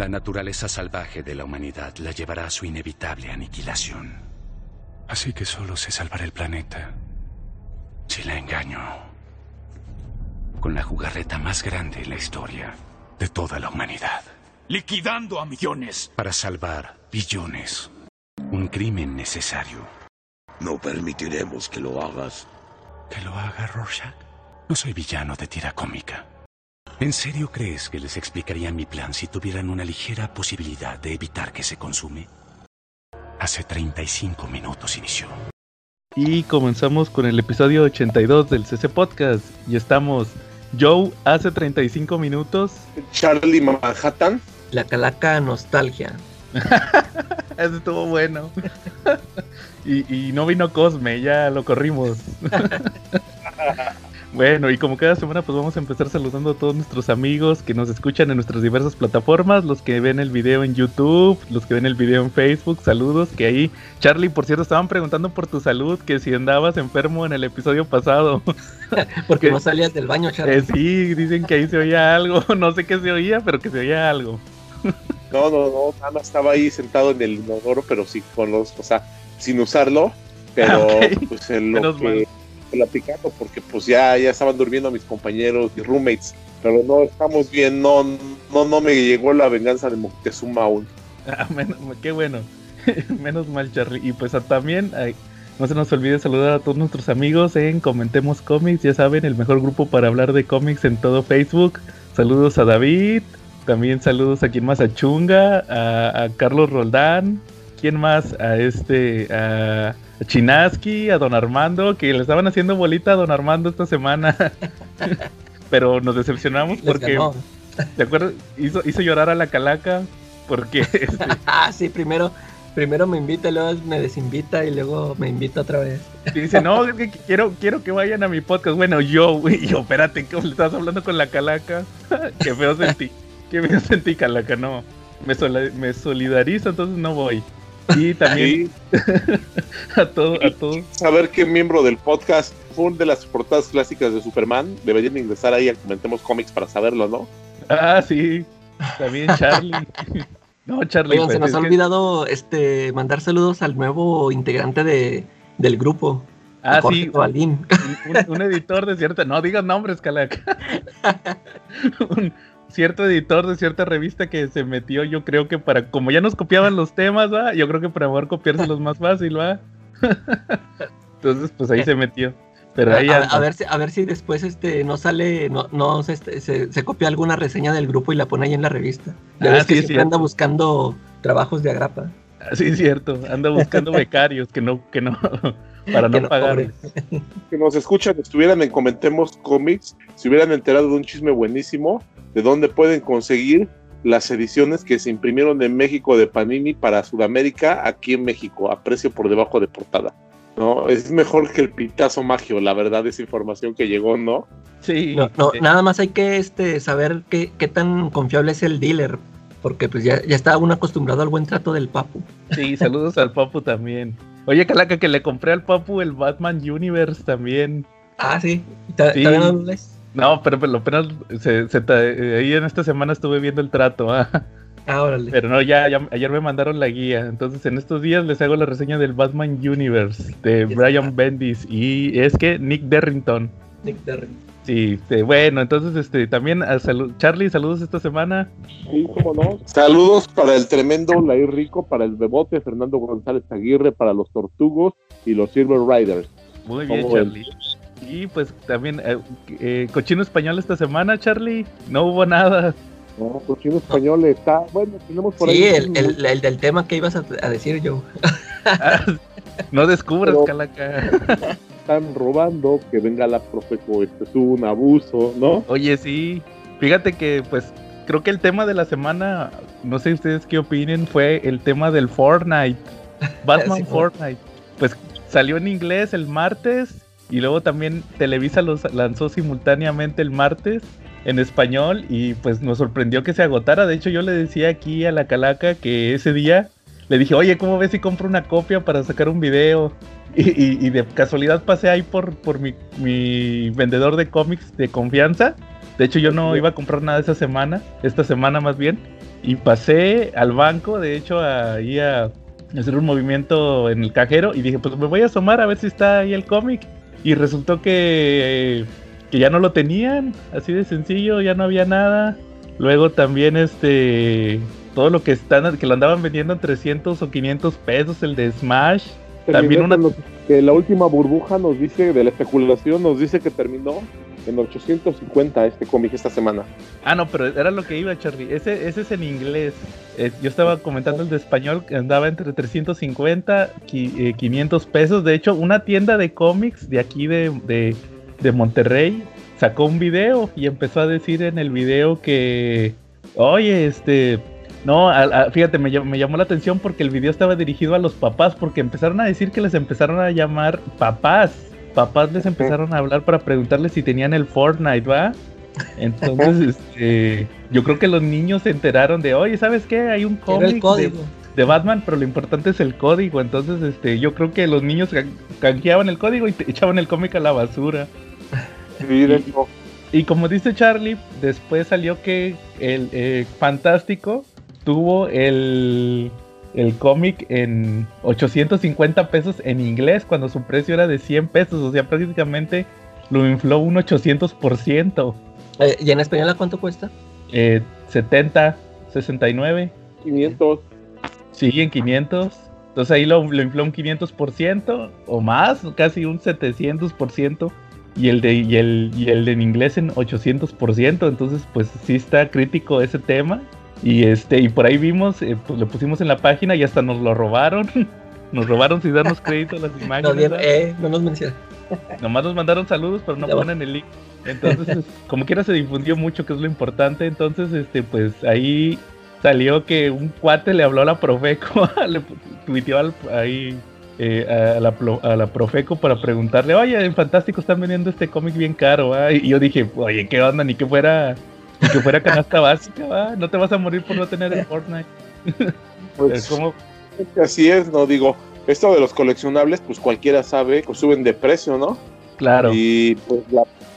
La naturaleza salvaje de la humanidad la llevará a su inevitable aniquilación. Así que solo se salvará el planeta si la engaño. Con la jugarreta más grande en la historia de toda la humanidad. Liquidando a millones. Para salvar billones. Un crimen necesario. No permitiremos que lo hagas. ¿Que lo haga Rorschach? No soy villano de tira cómica. ¿En serio crees que les explicaría mi plan si tuvieran una ligera posibilidad de evitar que se consume? Hace 35 minutos inició. Y comenzamos con el episodio 82 del CC Podcast. Y estamos Joe hace 35 minutos. Charlie Manhattan. La calaca nostalgia. Eso estuvo bueno. y, y no vino Cosme, ya lo corrimos. Bueno, y como cada semana, pues vamos a empezar saludando a todos nuestros amigos que nos escuchan en nuestras diversas plataformas, los que ven el video en YouTube, los que ven el video en Facebook, saludos, que ahí, Charlie, por cierto, estaban preguntando por tu salud, que si andabas enfermo en el episodio pasado. Porque no salías del baño, Charlie. Eh, sí, dicen que ahí se oía algo, no sé qué se oía, pero que se oía algo. No, no, no, nada estaba ahí sentado en el inodoro, pero sí con los, o sea, sin usarlo, pero Ah, pues en lo Menos que mal. Platicando, porque pues ya, ya estaban durmiendo mis compañeros y roommates, pero no estamos bien, no, no, no me llegó la venganza de Moctezuma aún. Ah, qué bueno. Menos mal, Charlie. Y pues también no se nos olvide saludar a todos nuestros amigos en Comentemos Cómics. Ya saben, el mejor grupo para hablar de cómics en todo Facebook. Saludos a David. También saludos a quien más, a Chunga, a, a Carlos Roldán. ¿Quién más? A este, a Chinaski, a Don Armando, que le estaban haciendo bolita a Don Armando esta semana. Pero nos decepcionamos Les porque, ganó. ¿te acuerdas? Hizo, hizo llorar a la calaca porque este, Ah, sí, primero, primero me invita, y luego me desinvita y luego me invita otra vez. Y dice, no, es que quiero, quiero que vayan a mi podcast. Bueno, yo, güey, yo, espérate, que le estás hablando con la calaca. Qué feo sentí. Qué feo sentí, calaca, no. Me, sola- me solidarizo, entonces no voy. Y también a todo, a todo. saber qué miembro del podcast fue una de las portadas clásicas de Superman, deberían ingresar ahí a Comentemos Cómics para saberlo, ¿no? Ah, sí. También Charlie. No, Charlie. Oigan, se pues, nos ha que- olvidado este mandar saludos al nuevo integrante de, del grupo. Ah, sí. Tobalín. Un, un editor de cierta. No digas nombres, calaca. un cierto editor de cierta revista que se metió, yo creo que para. Como ya nos copiaban los temas, ¿va? Yo creo que para poder copiárselos más fácil, ¿va? Entonces, pues ahí se metió. Pero ahí a, anda. a ver si, a ver si después este no sale, no, no se, este, se, se copia alguna reseña del grupo y la pone ahí en la revista. Ya Ah, ves que sí, siempre anda buscando trabajos de agrapa. Ah, Sí, cierto. Anda buscando becarios que no, que no, para Que no no pagarles. que nos escuchan estuvieran en Comentemos Comics, se hubieran enterado de un chisme buenísimo, de dónde pueden conseguir las ediciones que se imprimieron en México de Panini para Sudamérica, aquí en México, a precio por debajo de portada. No, es mejor que el pitazo magio, la verdad, esa información que llegó, ¿no? Sí. No, no, eh, nada más hay que este, saber qué, qué tan confiable es el dealer, porque pues ya, ya está uno acostumbrado al buen trato del papu. Sí, saludos al Papu también. Oye, calaca, que le compré al Papu el Batman Universe también. Ah, sí. ¿Está- Sí. ¿Todavía no pero, pero apenas se, se eh, ahí en esta semana estuve viendo el trato, ah. Ah, órale. pero no, ya, ya ayer me mandaron la guía, entonces en estos días les hago la reseña del Batman Universe de Brian está. Bendis y es que Nick Derrington. Nick Derry. Sí, este, bueno, entonces este también a salu- Charlie, saludos esta semana. Sí, cómo no. Saludos para el tremendo Lair Rico, para el Bebote, Fernando González Aguirre, para los Tortugos y los Silver Riders. Muy bien, ¿Cómo ven? Y pues también eh, eh, cochino español esta semana, Charlie. No hubo nada. No, cochino español está, bueno, tenemos por Sí, ahí. el, el, el del tema que ibas a, a decir yo. Ah, no descubras, Pero- calaca. están robando, que venga la profeco, esto es un abuso, ¿no? Oye, sí. Fíjate que, pues, creo que el tema de la semana, no sé ustedes qué opinen, fue el tema del Fortnite. Batman Sí. Fortnite. Pues salió en inglés el martes y luego también Televisa los lanzó simultáneamente el martes en español y pues nos sorprendió que se agotara. De hecho, yo le decía aquí a la calaca que ese día le dije, oye, ¿cómo ves si compro una copia para sacar un video? Y, y- y de casualidad pasé ahí por, por mi, mi vendedor de cómics de confianza De hecho, yo no iba a comprar nada esa semana, esta semana más bien. Y pasé al banco, de hecho, ahí a hacer un movimiento en el cajero. Y dije, pues me voy a asomar a ver si está ahí el cómic. Y resultó que, que ya no lo tenían, así de sencillo, ya no había nada. Luego también este todo lo que están que lo andaban vendiendo en 300 o 500 pesos el de Smash. También una que la última burbuja nos dice de la especulación nos dice que terminó en 850 este cómic esta semana. Ah, no, pero era lo que iba, Charlie. Ese, es en inglés. Eh, yo estaba comentando el de español que andaba entre 350 y 500 pesos. De hecho, una tienda de cómics de aquí de, de, de Monterrey sacó un video y empezó a decir en el video que, oye, este, no, fíjate, me, llamó la atención porque el video estaba dirigido a los papás, porque empezaron a decir que les empezaron a llamar papás. Papás les empezaron a hablar para preguntarles si tenían el Fortnite, ¿va? Entonces, este, yo creo que los niños se enteraron de, oye, ¿sabes qué? Hay un cómic de, Batman, pero lo importante es el código. Entonces, este, yo creo que los niños canjeaban el código y echaban el cómic a la basura. y, como dice Charlie, después salió que el eh, Fantástico tuvo el, el cómic en 850 pesos en inglés cuando su precio era de 100 pesos, o sea, prácticamente lo infló un 800%. Eh, ¿Y en español a cuánto cuesta? Eh, 70, 69. 500. Sí, en 500. Entonces ahí lo, lo infló un 500% o más, casi un 700%. Y el, de, y, el, y el de en inglés en 800%. Entonces, pues sí está crítico ese tema. Y este, y por ahí vimos, eh, pues lo pusimos en la página y hasta nos lo robaron. Nos robaron sin darnos crédito las imágenes. No, eh, no nos mencionan. Nomás nos mandaron saludos, pero no ponen el link. Entonces, como quiera se difundió mucho, que es lo importante. Entonces, este, pues ahí salió que un cuate le habló a la Profeco, le tuiteó ahí eh, a, la, a, la, Profeco para preguntarle, oye, en Fantástico están vendiendo este cómic bien caro, y yo dije, oye, ¿qué onda? Ni que fuera que fuera canasta básica, ¿va? no te vas a morir por no tener el Fortnite. Pues, como... Así es, no digo, esto de los coleccionables, pues cualquiera sabe, pues suben de precio, ¿no? Claro. Y pues,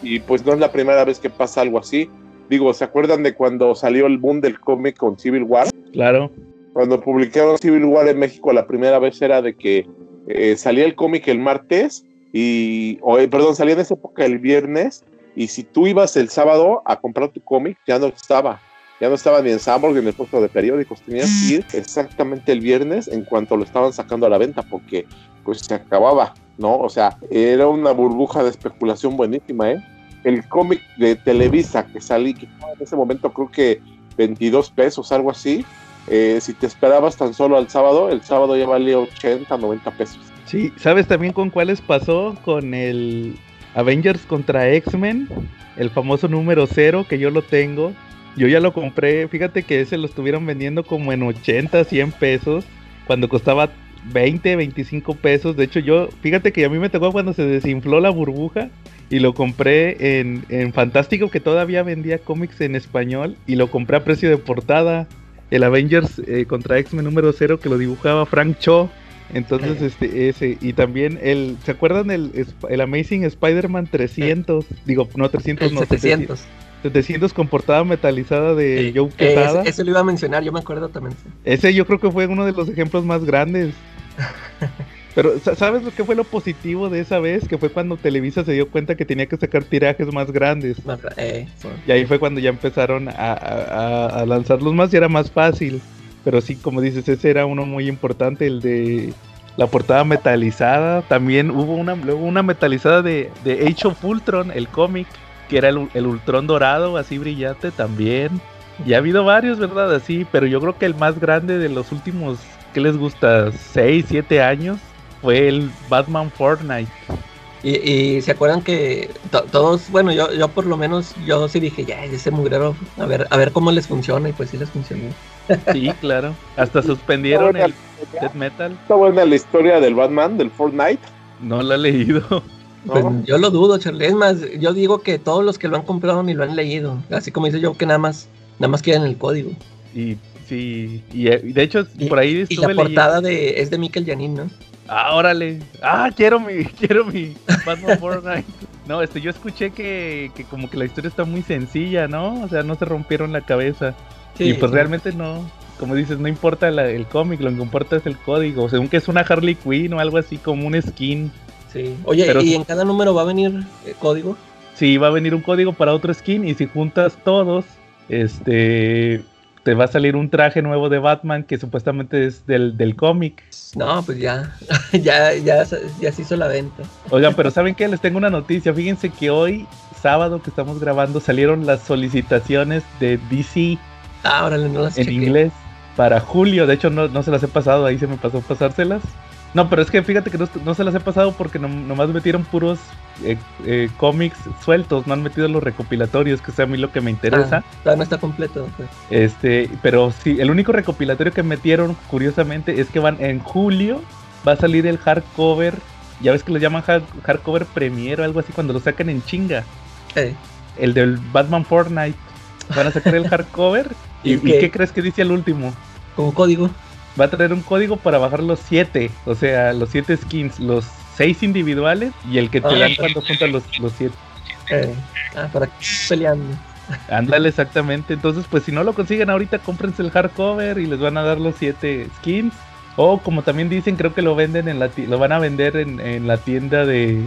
y pues no es la primera vez que pasa algo así. Digo, ¿se acuerdan de cuando salió el boom del cómic con Civil War? Claro. Cuando publicaron Civil War en México la primera vez era de que eh, salía el cómic el martes y, o, eh, perdón, salía en esa época el viernes y si tú ibas el sábado a comprar tu cómic, ya no estaba. Ya no estaba ni en Samburg ni en el puesto de periódicos. Tenías que ir exactamente el viernes en cuanto lo estaban sacando a la venta, porque pues se acababa, ¿no? O sea, era una burbuja de especulación buenísima, ¿eh? El cómic de Televisa que salí, que en ese momento creo que 22 pesos, algo así. Eh, si te esperabas tan solo al sábado, el sábado ya valía 80, 90 pesos. Sí, ¿sabes también con cuáles pasó? Con el Avengers contra X-Men, el famoso número 0 que yo lo tengo. Yo ya lo compré, fíjate que ese lo estuvieron vendiendo como en 80, 100 pesos, cuando costaba 20, 25 pesos. De hecho, yo, fíjate que a mí me tocó cuando se desinfló la burbuja y lo compré en, en Fantástico, que todavía vendía cómics en español, y lo compré a precio de portada. El Avengers eh, contra X-Men número 0 que lo dibujaba Frank Cho. Entonces, este, ese, y también el, ¿se acuerdan el, el Amazing Spider-Man 300? Digo, no 300, no, 700. 700 con portada metalizada de Joe Quesada. Ese, ese, lo iba a mencionar, yo me acuerdo también. Ese yo creo que fue uno de los ejemplos más grandes. Pero, ¿sabes lo que fue lo positivo de esa vez? Que fue cuando Televisa se dio cuenta que tenía que sacar tirajes más grandes. Eh, y ahí fue cuando ya empezaron a, a, a lanzarlos más y era más fácil. Pero sí, como dices, ese era uno muy importante, el de la portada metalizada. También hubo una, luego una metalizada de, de Age of Ultron, el cómic, que era el, el Ultron dorado, así brillante también. Y ha habido varios, ¿verdad? Así, pero yo creo que el más grande de los últimos, ¿qué les gusta? 6, 7 años, fue el Batman Fortnite. Y, y, se acuerdan que todos, bueno, yo, yo por lo menos, yo sí dije, ya, ese mugrero, a ver, a ver cómo les funciona, y pues sí les funcionó. Sí, claro. Hasta suspendieron el death metal. Está buena la historia del Batman, del Fortnite. No la he leído. Pues yo lo dudo, Charlie. Es más, yo digo que todos los que lo han comprado ni lo han leído. Así como dice yo, que nada más, nada más quieren el código. Y sí, y, eh, de hecho, por ahí Y la portada de, es de Mikel Janin, ¿no? Ah, órale. Ah, quiero mi, quiero mi Batman Fortnite. No, este, yo escuché que, que como que la historia está muy sencilla, ¿no? O sea, no se rompieron la cabeza. Sí, y pues sí. realmente no, como dices, no importa la- el cómic, lo que importa es el código. Según que es una Harley Quinn o algo así como un skin. Sí. Oye, Pero- ¿y en cada número va a venir eh, código? Sí, va a venir un código para otro skin y si juntas todos, este, te va a salir un traje nuevo de Batman que supuestamente es del, del cómic. No, pues ya, ya, ya, ya se hizo la venta. Oigan, pero ¿saben qué? Les tengo una noticia. Fíjense que hoy, sábado que estamos grabando, salieron las solicitaciones de DC Ah, órale, no las en inglés para julio. De hecho, no, no se las he pasado, ahí se me pasó pasárselas. No, pero es que fíjate que no, no se las he pasado porque no- nomás metieron puros eh, eh, cómics sueltos, no han metido los recopilatorios, que es a mí lo que me interesa. Ah, todavía no está completo. pues. Este, pero sí, el único recopilatorio que metieron, curiosamente, es que van en julio, va a salir el hardcover. Ya ves que lo llaman hard- hardcover premier o algo así cuando lo sacan en chinga. Eh, El del Batman Fortnite. Van a sacar el hardcover. ¿Y, ¿Y ¿y qué? crees que dice el último? con código. Va a traer un código para bajar los 7, o sea, los 7 skins, los 6 individuales y el que te Ah. dan cuando juntas los 7. Eh, ah, para que peleando. Ándale, exactamente. Entonces, pues si no lo consiguen ahorita, cómprense el hardcover y les van a dar los 7 skins. O como también dicen, creo que lo venden en la lo van a vender en, en la tienda de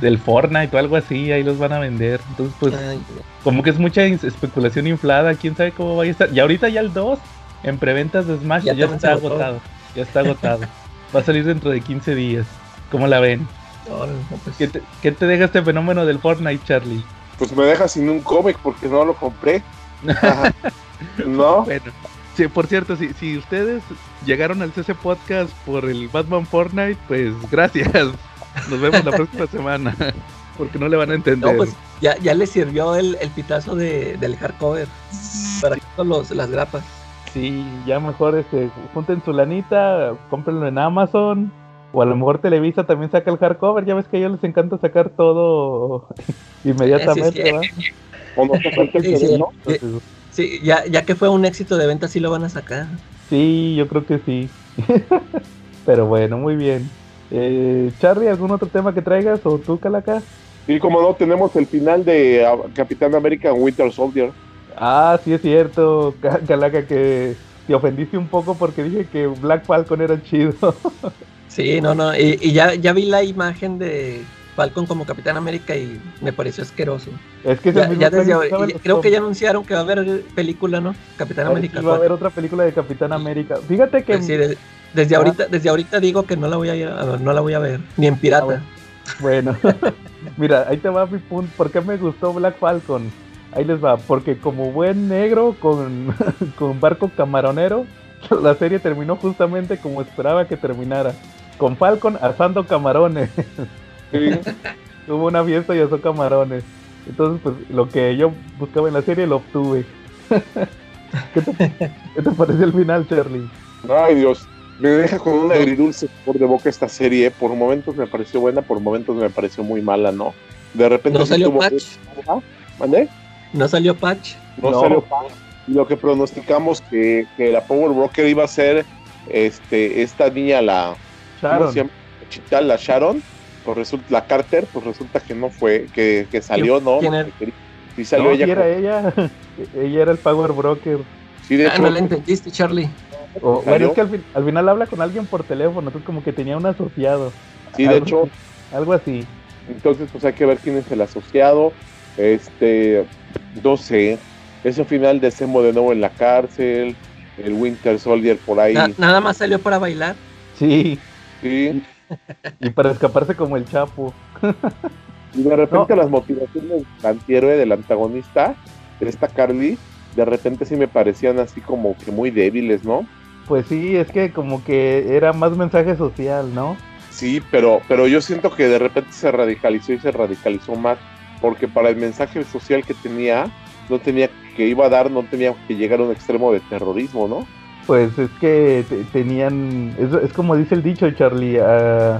del Fortnite o algo así, ahí los van a vender. Entonces, pues Ay, como que es mucha especulación inflada, quién sabe cómo vaya a estar. Y ahorita ya el 2 en preventas de Smash Ya está agotado. Ya está agotado. Va a salir dentro de 15 días. ¿Cómo la ven? no, pues, ¿Qué te, qué te deja este fenómeno del Fortnite, Charlie? Pues me deja sin un cómic porque no lo compré. Ajá. no, Bueno, sí, por cierto, si, si ustedes llegaron al CC Podcast por el Batman Fortnite, pues gracias. Nos vemos la próxima semana. Porque no le van a entender. no, pues ya, ya le sirvió el, el pitazo de, del hardcover. Para quitar los, las grapas. Sí, ya mejor este, junten su lanita, cómprenlo en Amazon. O a lo mejor Televisa también saca el hardcover. Ya ves que a ellos les encanta sacar todo inmediatamente. Entonces, Sí, ya, ya que fue un éxito de venta, sí lo van a sacar. sí, yo creo que sí. Pero bueno, muy bien. Eh, Charlie, ¿algún otro tema que traigas? ¿O tú, Calaca? Y como no, tenemos el final de ah, Capitán América Winter Soldier. Ah, sí es cierto, Ca- Calaca, que te ofendiste un poco porque dije que Black Falcon era chido. Sí, no, no. Y, y ya, ya vi la imagen de Falcon como Capitán América y me pareció asqueroso. es que es Ya, desde hoy- creo que ya anunciaron que va a haber película, ¿no? Capitán América sí, va a haber 4. otra película de Capitán América. Fíjate que Pues sí, de- desde Ah. ahorita, desde ahorita digo que no la voy a ir a- no la voy a ver, ni en pirata. Ah, bueno. Mira, ahí te va mi punto. ¿Por qué me gustó Black Falcon? Ahí les va, porque como buen negro con, con barco camaronero, la serie terminó justamente como esperaba que terminara. Con Falcon asando camarones. Sí. Hubo una fiesta y asó camarones. Entonces, pues lo que yo buscaba en la serie lo obtuve. ¿Qué te, qué te parece el final, Charlie? Ay, Dios. Me deja con un agridulce por de boca esta serie. Por momentos me pareció buena, por momentos me pareció muy mala, ¿no? De repente ¿No salió tuvo- patch? ¿Mande? No salió patch. No, No. salió patch. Lo que pronosticamos que, que la Power Broker iba a ser este, esta niña, la, ¿cómo Sharon. se llama? Chita, la Sharon, pues resulta, la Carter, pues resulta que no fue, que, que salió, ¿no? quién era? Sí salió No, ella. era con- ella. ella era el Power Broker. sí, de Ah, hecho, no la entendiste, Charlie. O- bueno, es que al, fin- al final habla con alguien por teléfono, entonces como que tenía un asociado. sí, de algo- hecho, Algo así. entonces pues hay que ver quién es el asociado. Este, no sé, ese final de Semo de nuevo en la cárcel, el Winter Soldier por ahí. Na- nada más salió para bailar. Sí, Sí, y para escaparse como el Chapo. y de repente las motivaciones del antihéroe, del antagonista, de esta Carly, de repente sí me parecían así como que muy débiles, ¿no? Pues sí, es que como que era más mensaje social, ¿no? Sí, pero, pero yo siento que de repente se radicalizó y se radicalizó más, porque para el mensaje social que tenía, no tenía que iba a dar, no tenía que llegar a un extremo de terrorismo, ¿no? Pues es que te- tenían, es, es como dice el dicho, Charlie, a,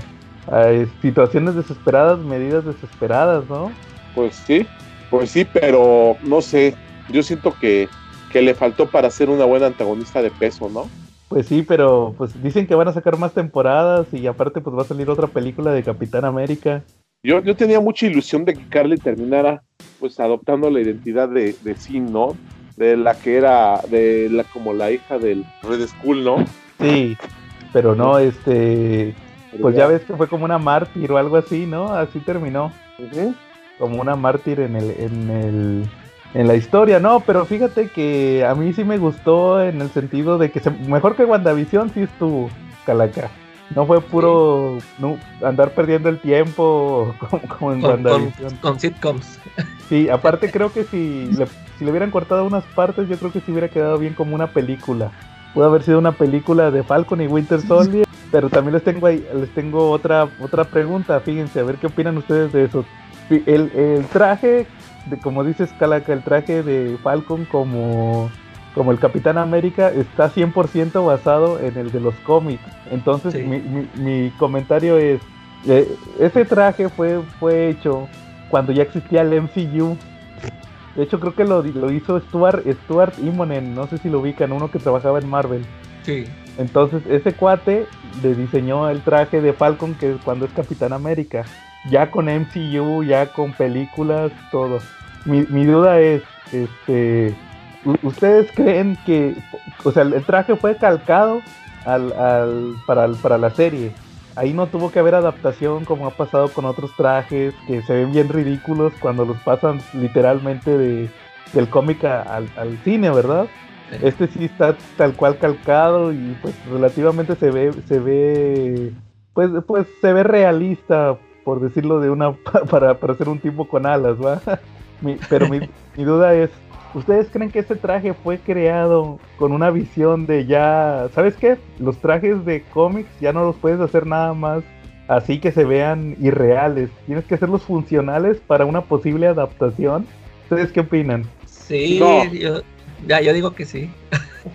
a situaciones desesperadas, medidas desesperadas, ¿no? Pues sí, pues sí, pero no sé, yo siento que, que le faltó para ser una buena antagonista de peso, ¿no? Pues sí, pero pues dicen que van a sacar más temporadas y aparte pues va a salir otra película de Capitán América. Yo, yo tenía mucha ilusión de que Carly terminara pues adoptando la identidad de, de Sin, ¿no? De la que era, de la como la hija del Red Skull, ¿no? Sí, pero no, este, pues ya ves que fue como una mártir o algo así, ¿no? Así terminó. Como una mártir en el, en el, en la historia, no, pero fíjate que a mí sí me gustó en el sentido de que se, mejor que WandaVision sí estuvo, Calaca. No fue puro andar perdiendo el tiempo como, en WandaVision. Con, sitcoms. Sí, aparte creo que si le, si le hubieran cortado unas partes, yo creo que sí hubiera quedado bien como una película. Pudo haber sido una película de Falcon y Winter Soldier, pero también les tengo ahí, les tengo otra, otra pregunta, fíjense, a ver qué opinan ustedes de eso. El, el traje, de, como dices Calaca, el traje de Falcon como como el Capitán América está 100% basado en el de los cómics. Entonces mi, comentario es, eh, ese traje fue, fue hecho cuando ya existía el MCU. De hecho creo que lo, lo hizo Stuart, Stuart Immonen, no sé si lo ubican, uno que trabajaba en Marvel. Sí. Entonces ese cuate le diseñó el traje de Falcon que cuando es Capitán América. Ya con MCU, ya con películas, todo. Mi, mi duda es, este, ¿Ustedes creen que, o sea, el traje fue calcado al, al, para, para la serie? Ahí no tuvo que haber adaptación como ha pasado con otros trajes que se ven bien ridículos cuando los pasan literalmente de, del cómic al, al, cine, ¿verdad? Este sí está tal cual calcado y pues relativamente se ve, se ve, pues, pues se ve realista, por decirlo de una, para, para ser un tipo con alas, ¿va? pero mi, mi duda es, ¿Ustedes creen que este traje fue creado con una visión de ya, ¿sabes qué? Los trajes de cómics ya no los puedes hacer nada más así que se vean irreales. Tienes que hacerlos funcionales para una posible adaptación. ¿Ustedes qué opinan? Sí, yo, ya, yo digo que sí.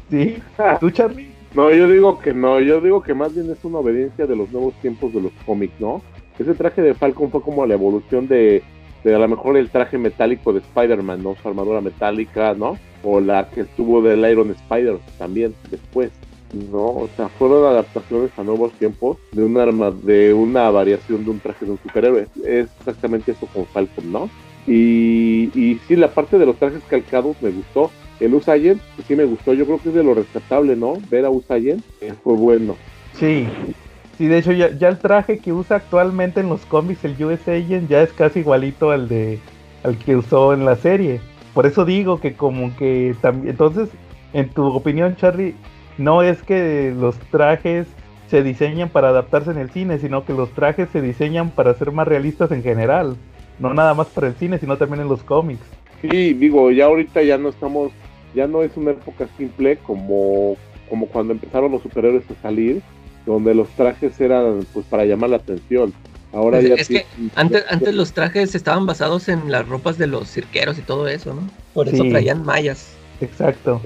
¿Sí? ¿Tú, Charlie? No, yo digo que no. Yo digo que más bien es una obediencia de los nuevos tiempos de los cómics, ¿no? Ese traje de Falcon fue como la evolución de de a lo mejor el traje metálico de Spider-Man, ¿no? Su armadura metálica, ¿no? O la que estuvo del Iron Spider también después, ¿no? O sea, fueron adaptaciones a nuevos tiempos de un arma, de una variación de un traje de un superhéroe. Es exactamente eso con Falcon, ¿no? Y, y sí, la parte de los trajes calcados me gustó. El Usayen, pues sí me gustó. Yo creo que es de lo rescatable, ¿no? Ver a Usayen eh, fue bueno. Sí, Sí, de hecho ya, el traje que usa actualmente en los cómics el US ya es casi igualito al de al que usó en la serie. Por eso digo que como que también entonces en tu opinión Charlie no es que los trajes se diseñan para adaptarse en el cine, sino que los trajes se diseñan para ser más realistas en general, no nada más para el cine, sino también en los cómics. Sí, digo, ya ahorita ya no estamos, ya no es una época simple como, como cuando empezaron los superhéroes a salir, donde los trajes eran pues para llamar la atención. Ahora pues, ya es que antes, antes los trajes estaban basados en las ropas de los cirqueros y todo eso, ¿no? Por eso traían mallas. Exacto.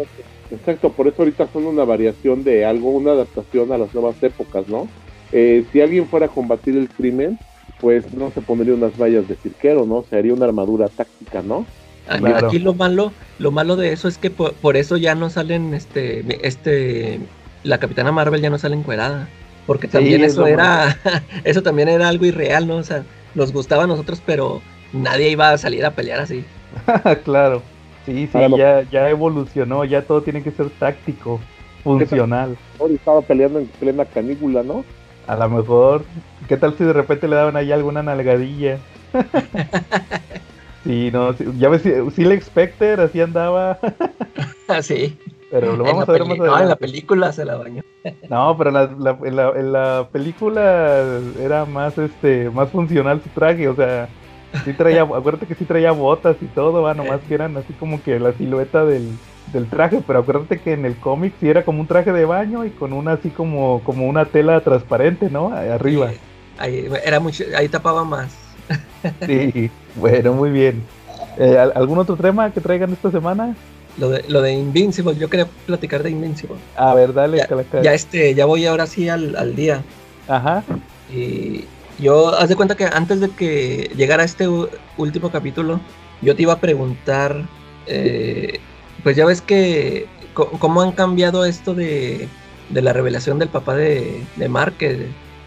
Exacto, por eso ahorita son una variación de algo, una adaptación a las nuevas épocas, ¿no? Eh, si alguien fuera a combatir el crimen, pues no se pondría unas mallas de cirquero, ¿no? Se haría una armadura táctica, ¿no? Aquí, lo malo, lo malo de eso es que por, por, eso ya no salen este, este la Capitana Marvel ya no sale encuerada. Porque también eso era, eso también era algo irreal, ¿no? O sea, nos gustaba a nosotros, pero nadie iba a salir a pelear así. claro. Sí, sí, ya, ya evolucionó, ya todo tiene que ser táctico, funcional. Ahora estaba peleando en plena canícula, ¿no? A lo mejor, ¿qué tal si de repente le daban ahí alguna nalgadilla? sí, no, ya ves, si el Specter así andaba. así. Pero lo vamos a ver más adelante. No, en la película se la bañó. No, pero en la, en, la, en la, película era más este más funcional su traje, o sea, sí traía, acuérdate que sí traía botas y todo, va, nomás que eran así como que la silueta del, del traje, pero acuérdate que en el cómic sí era como un traje de baño y con una así como, como una tela transparente, ¿no? Arriba. ahí, era mucho, ahí tapaba más. Sí, bueno, muy bien. Eh, ¿Algún otro tema que traigan esta semana? Lo de, lo de Invincible, yo quería platicar de Invincible. A ver, dale, ya, ya este, ya voy ahora sí al, día. Ajá. Y yo, haz de cuenta que antes de que llegara este último capítulo, yo te iba a preguntar, eh, pues ya ves que, cómo han cambiado esto de, de la revelación del papá de, de Mark,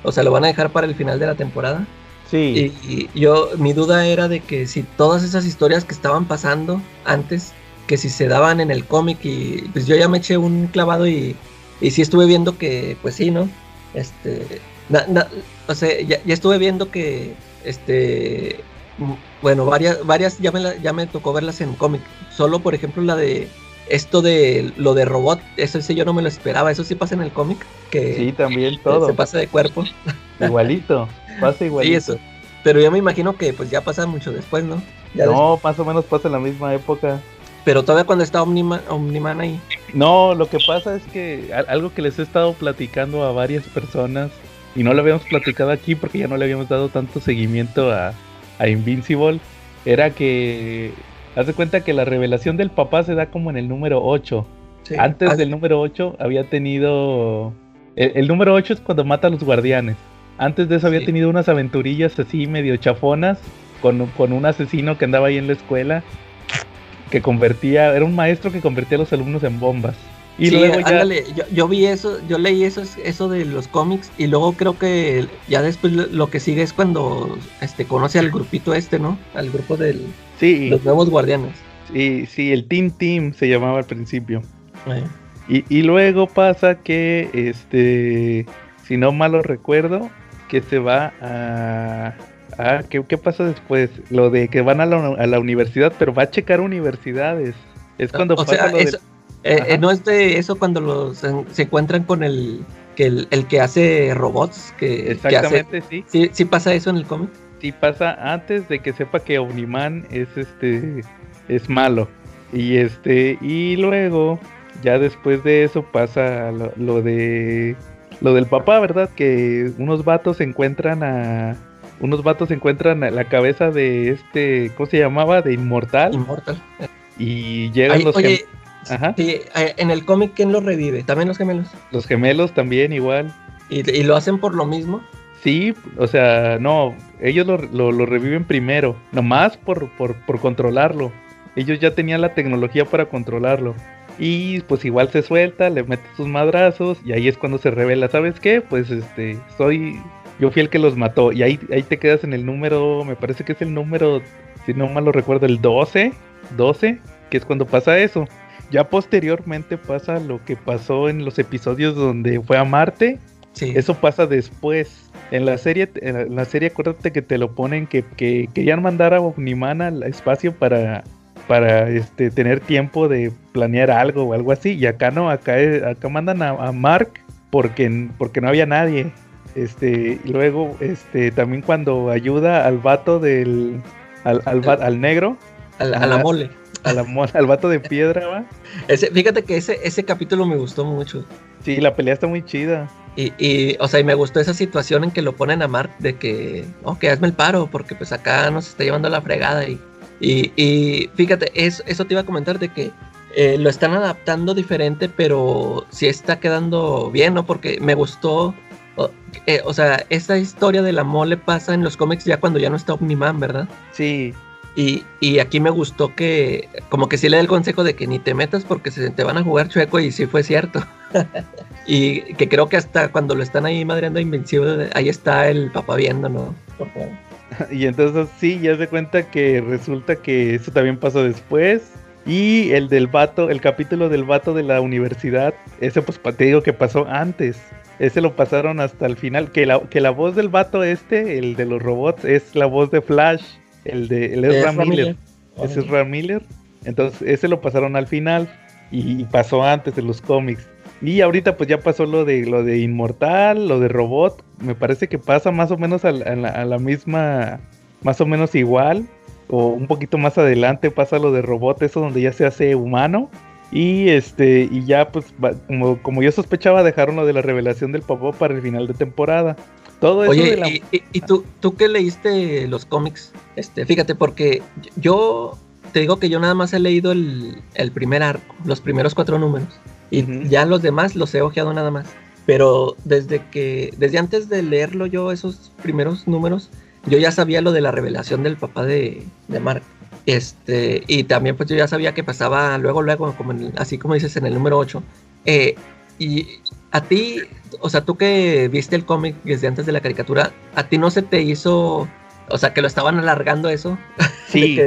o sea, lo van a dejar para el final de la temporada. Sí. Y, yo, mi duda era de que si todas esas historias que estaban pasando antes, que si se daban en el cómic y pues yo ya me eché un clavado y, y sí estuve viendo que, pues sí, ¿no? Este, o sea, ya, estuve viendo que, este, bueno, varias, varias ya me, ya me tocó verlas en cómic. Solo, por ejemplo, la de esto de lo de robot, eso sí yo no me lo esperaba, eso sí pasa en el cómic. Que sí, también todo. Se pasa de cuerpo. Igualito, pasa igualito. eso. Pero yo me imagino que pues ya pasa mucho después, ¿no? no, más o menos pasa en la misma época. Pero todavía cuando está Omniman, Omniman ahí. No, lo que pasa es que algo que les he estado platicando a varias personas y no lo habíamos platicado aquí porque ya no le habíamos dado tanto seguimiento a, a Invincible, era que haz de cuenta que la revelación del papá se da como en el número 8. Antes del número 8 había tenido... El, número 8 es cuando mata a los guardianes. Antes de eso había tenido unas aventurillas así medio chafonas con, con un asesino que andaba ahí en la escuela que convertía, era un maestro que convertía a los alumnos en bombas. Y luego ya... yo, vi eso, yo leí eso, eso de los cómics y luego creo que ya después lo que sigue es cuando este conoce al grupito este, ¿no? Al grupo de sí. los nuevos guardianes. Sí, sí, el Team Team se llamaba al principio. Y, y, luego pasa que, este, si no mal lo recuerdo, que se va a... Ah, ¿qué, ¿qué, pasa después? Lo de que van a la, a la, universidad, pero va a checar universidades. Es cuando pasa lo eso, eh, eh, no es de eso cuando los se encuentran con el que el, que hace robots que exactamente sí. sí. sí pasa eso en el cómic sí pasa antes de que sepa que Omniman es este es malo y este y luego ya después de eso pasa lo, de lo del papá verdad que unos vatos encuentran a unos vatos encuentran la cabeza de este cómo se llamaba de inmortal inmortal y llegan los oye, Ajá. Sí, eh, en el cómic, ¿quién lo revive? ¿También los gemelos? Los gemelos también igual. ¿Y, lo hacen por lo mismo? Sí, o sea, no, ellos lo, reviven primero, nomás por, por, por controlarlo. Ellos ya tenían la tecnología para controlarlo. Y pues igual se suelta, le mete sus madrazos y ahí es cuando se revela, ¿sabes qué? Pues este, soy, yo fui el que los mató. Y ahí, ahí te quedas en el número, me parece que es el número, si no mal lo recuerdo, el 12, 12, que es cuando pasa eso. Ya posteriormente pasa lo que pasó en los episodios donde fue a Marte. Sí. Eso pasa después. En la serie, en la serie acuérdate que te lo ponen que, querían mandar a Omniman al espacio para, para este, tener tiempo de planear algo o algo así. Y acá no, acá, acá mandan a, Mark porque, porque no había nadie. Este, luego, este, también cuando ayuda al vato del, al, al, negro. a la mole al vato de piedra, ¿va? Ese, fíjate que ese, ese capítulo me gustó mucho. Sí, la pelea está muy chida. Y, y, o sea, y me gustó esa situación en que lo ponen a Mark de que, ok, hazme el paro, porque pues acá nos está llevando la fregada. Y, y, y fíjate, eso, eso te iba a comentar de que eh, lo están adaptando diferente, pero sí está quedando bien, ¿no? Porque me gustó, o, eh, o sea, esa historia de la mole pasa en los cómics ya cuando ya no está Omniman, ¿verdad? Sí. Y, y, aquí me gustó que, como que sí le da el consejo de que ni te metas porque se te van a jugar chueco y sí fue cierto. y que creo que hasta cuando lo están ahí madreando Invencible, ahí está el papá viendo, ¿no? Y entonces sí, ya se cuenta que resulta que eso también pasó después. Y el del vato, el capítulo del vato de la universidad, ese pues te digo que pasó antes. Ese lo pasaron hasta el final. Que la, que la voz del vato este, el de los robots, es la voz de Flash. El de el Ezra Miller. Ese es Ram Miller. Entonces, ese lo pasaron al final y pasó antes de los cómics. Y ahorita pues ya pasó lo de lo de Inmortal, lo de Robot. Me parece que pasa más o menos a, la, misma, más o menos igual. O un poquito más adelante pasa lo de Robot, eso donde ya se hace humano. Y este, y ya pues como, como yo sospechaba, dejaron lo de la revelación del papá para el final de temporada. Todo eso Oye, y, tú, tú que leíste los cómics, este, fíjate, porque yo te digo que yo nada más he leído el, primer arco, los primeros cuatro números. Y ya los demás los he ojeado nada más. Pero desde que, desde antes de leerlo yo, esos primeros números, yo ya sabía lo de la revelación del papá de, de Mark. Este, y también pues yo ya sabía que pasaba luego, luego, como así como dices en el número 8. Eh, y a ti, o sea, tú que viste el cómic desde antes de la caricatura, ¿a ti no se te hizo o sea, que lo estaban alargando eso. Sí.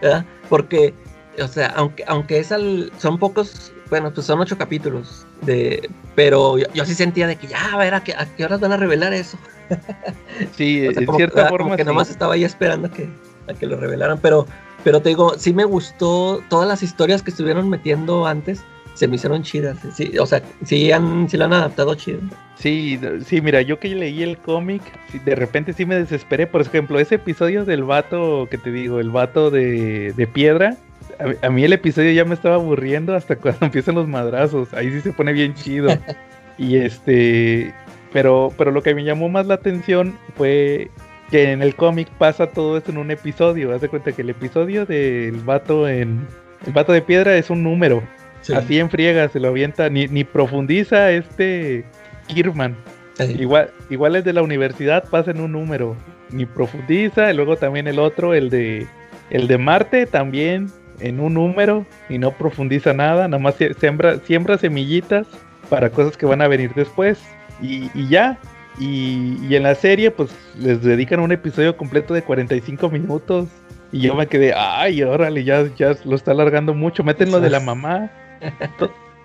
Porque, o sea, aunque, aunque es al, son pocos, bueno, pues son ocho capítulos, de, pero yo, sí sentía de que ya, a ver, ¿a qué, a qué horas van a revelar eso? Sí, en cierta forma. que nomás estaba ahí esperando a que, a que lo revelaran, pero, pero te digo, sí me gustó todas las historias que estuvieron metiendo antes se me hicieron chidas. Sí, o sea, sí, han, sí lo han adaptado chido. Sí, sí, mira, yo que leí el cómic, de repente sí me desesperé. Por ejemplo, ese episodio del vato, que te digo, el vato de, de piedra, a, mí el episodio ya me estaba aburriendo hasta cuando empiezan los madrazos. Ahí sí se pone bien chido. y este, pero, pero lo que me llamó más la atención fue que en el cómic pasa todo esto en un episodio. Haz de cuenta que el episodio del vato en el vato de piedra es un número. Así en friega se lo avienta, ni, ni profundiza este Kirman. Igual, igual el de la universidad pasa en un número, ni profundiza, y luego también el otro, el de el de Marte también en un número y no profundiza nada, nada más siembra, siembra semillitas para cosas que van a venir después y, y ya. Y, y, en la serie pues les dedican un episodio completo de 45 minutos y yo me quedé, ay, órale, ya, ya lo está alargando mucho, meten lo de la mamá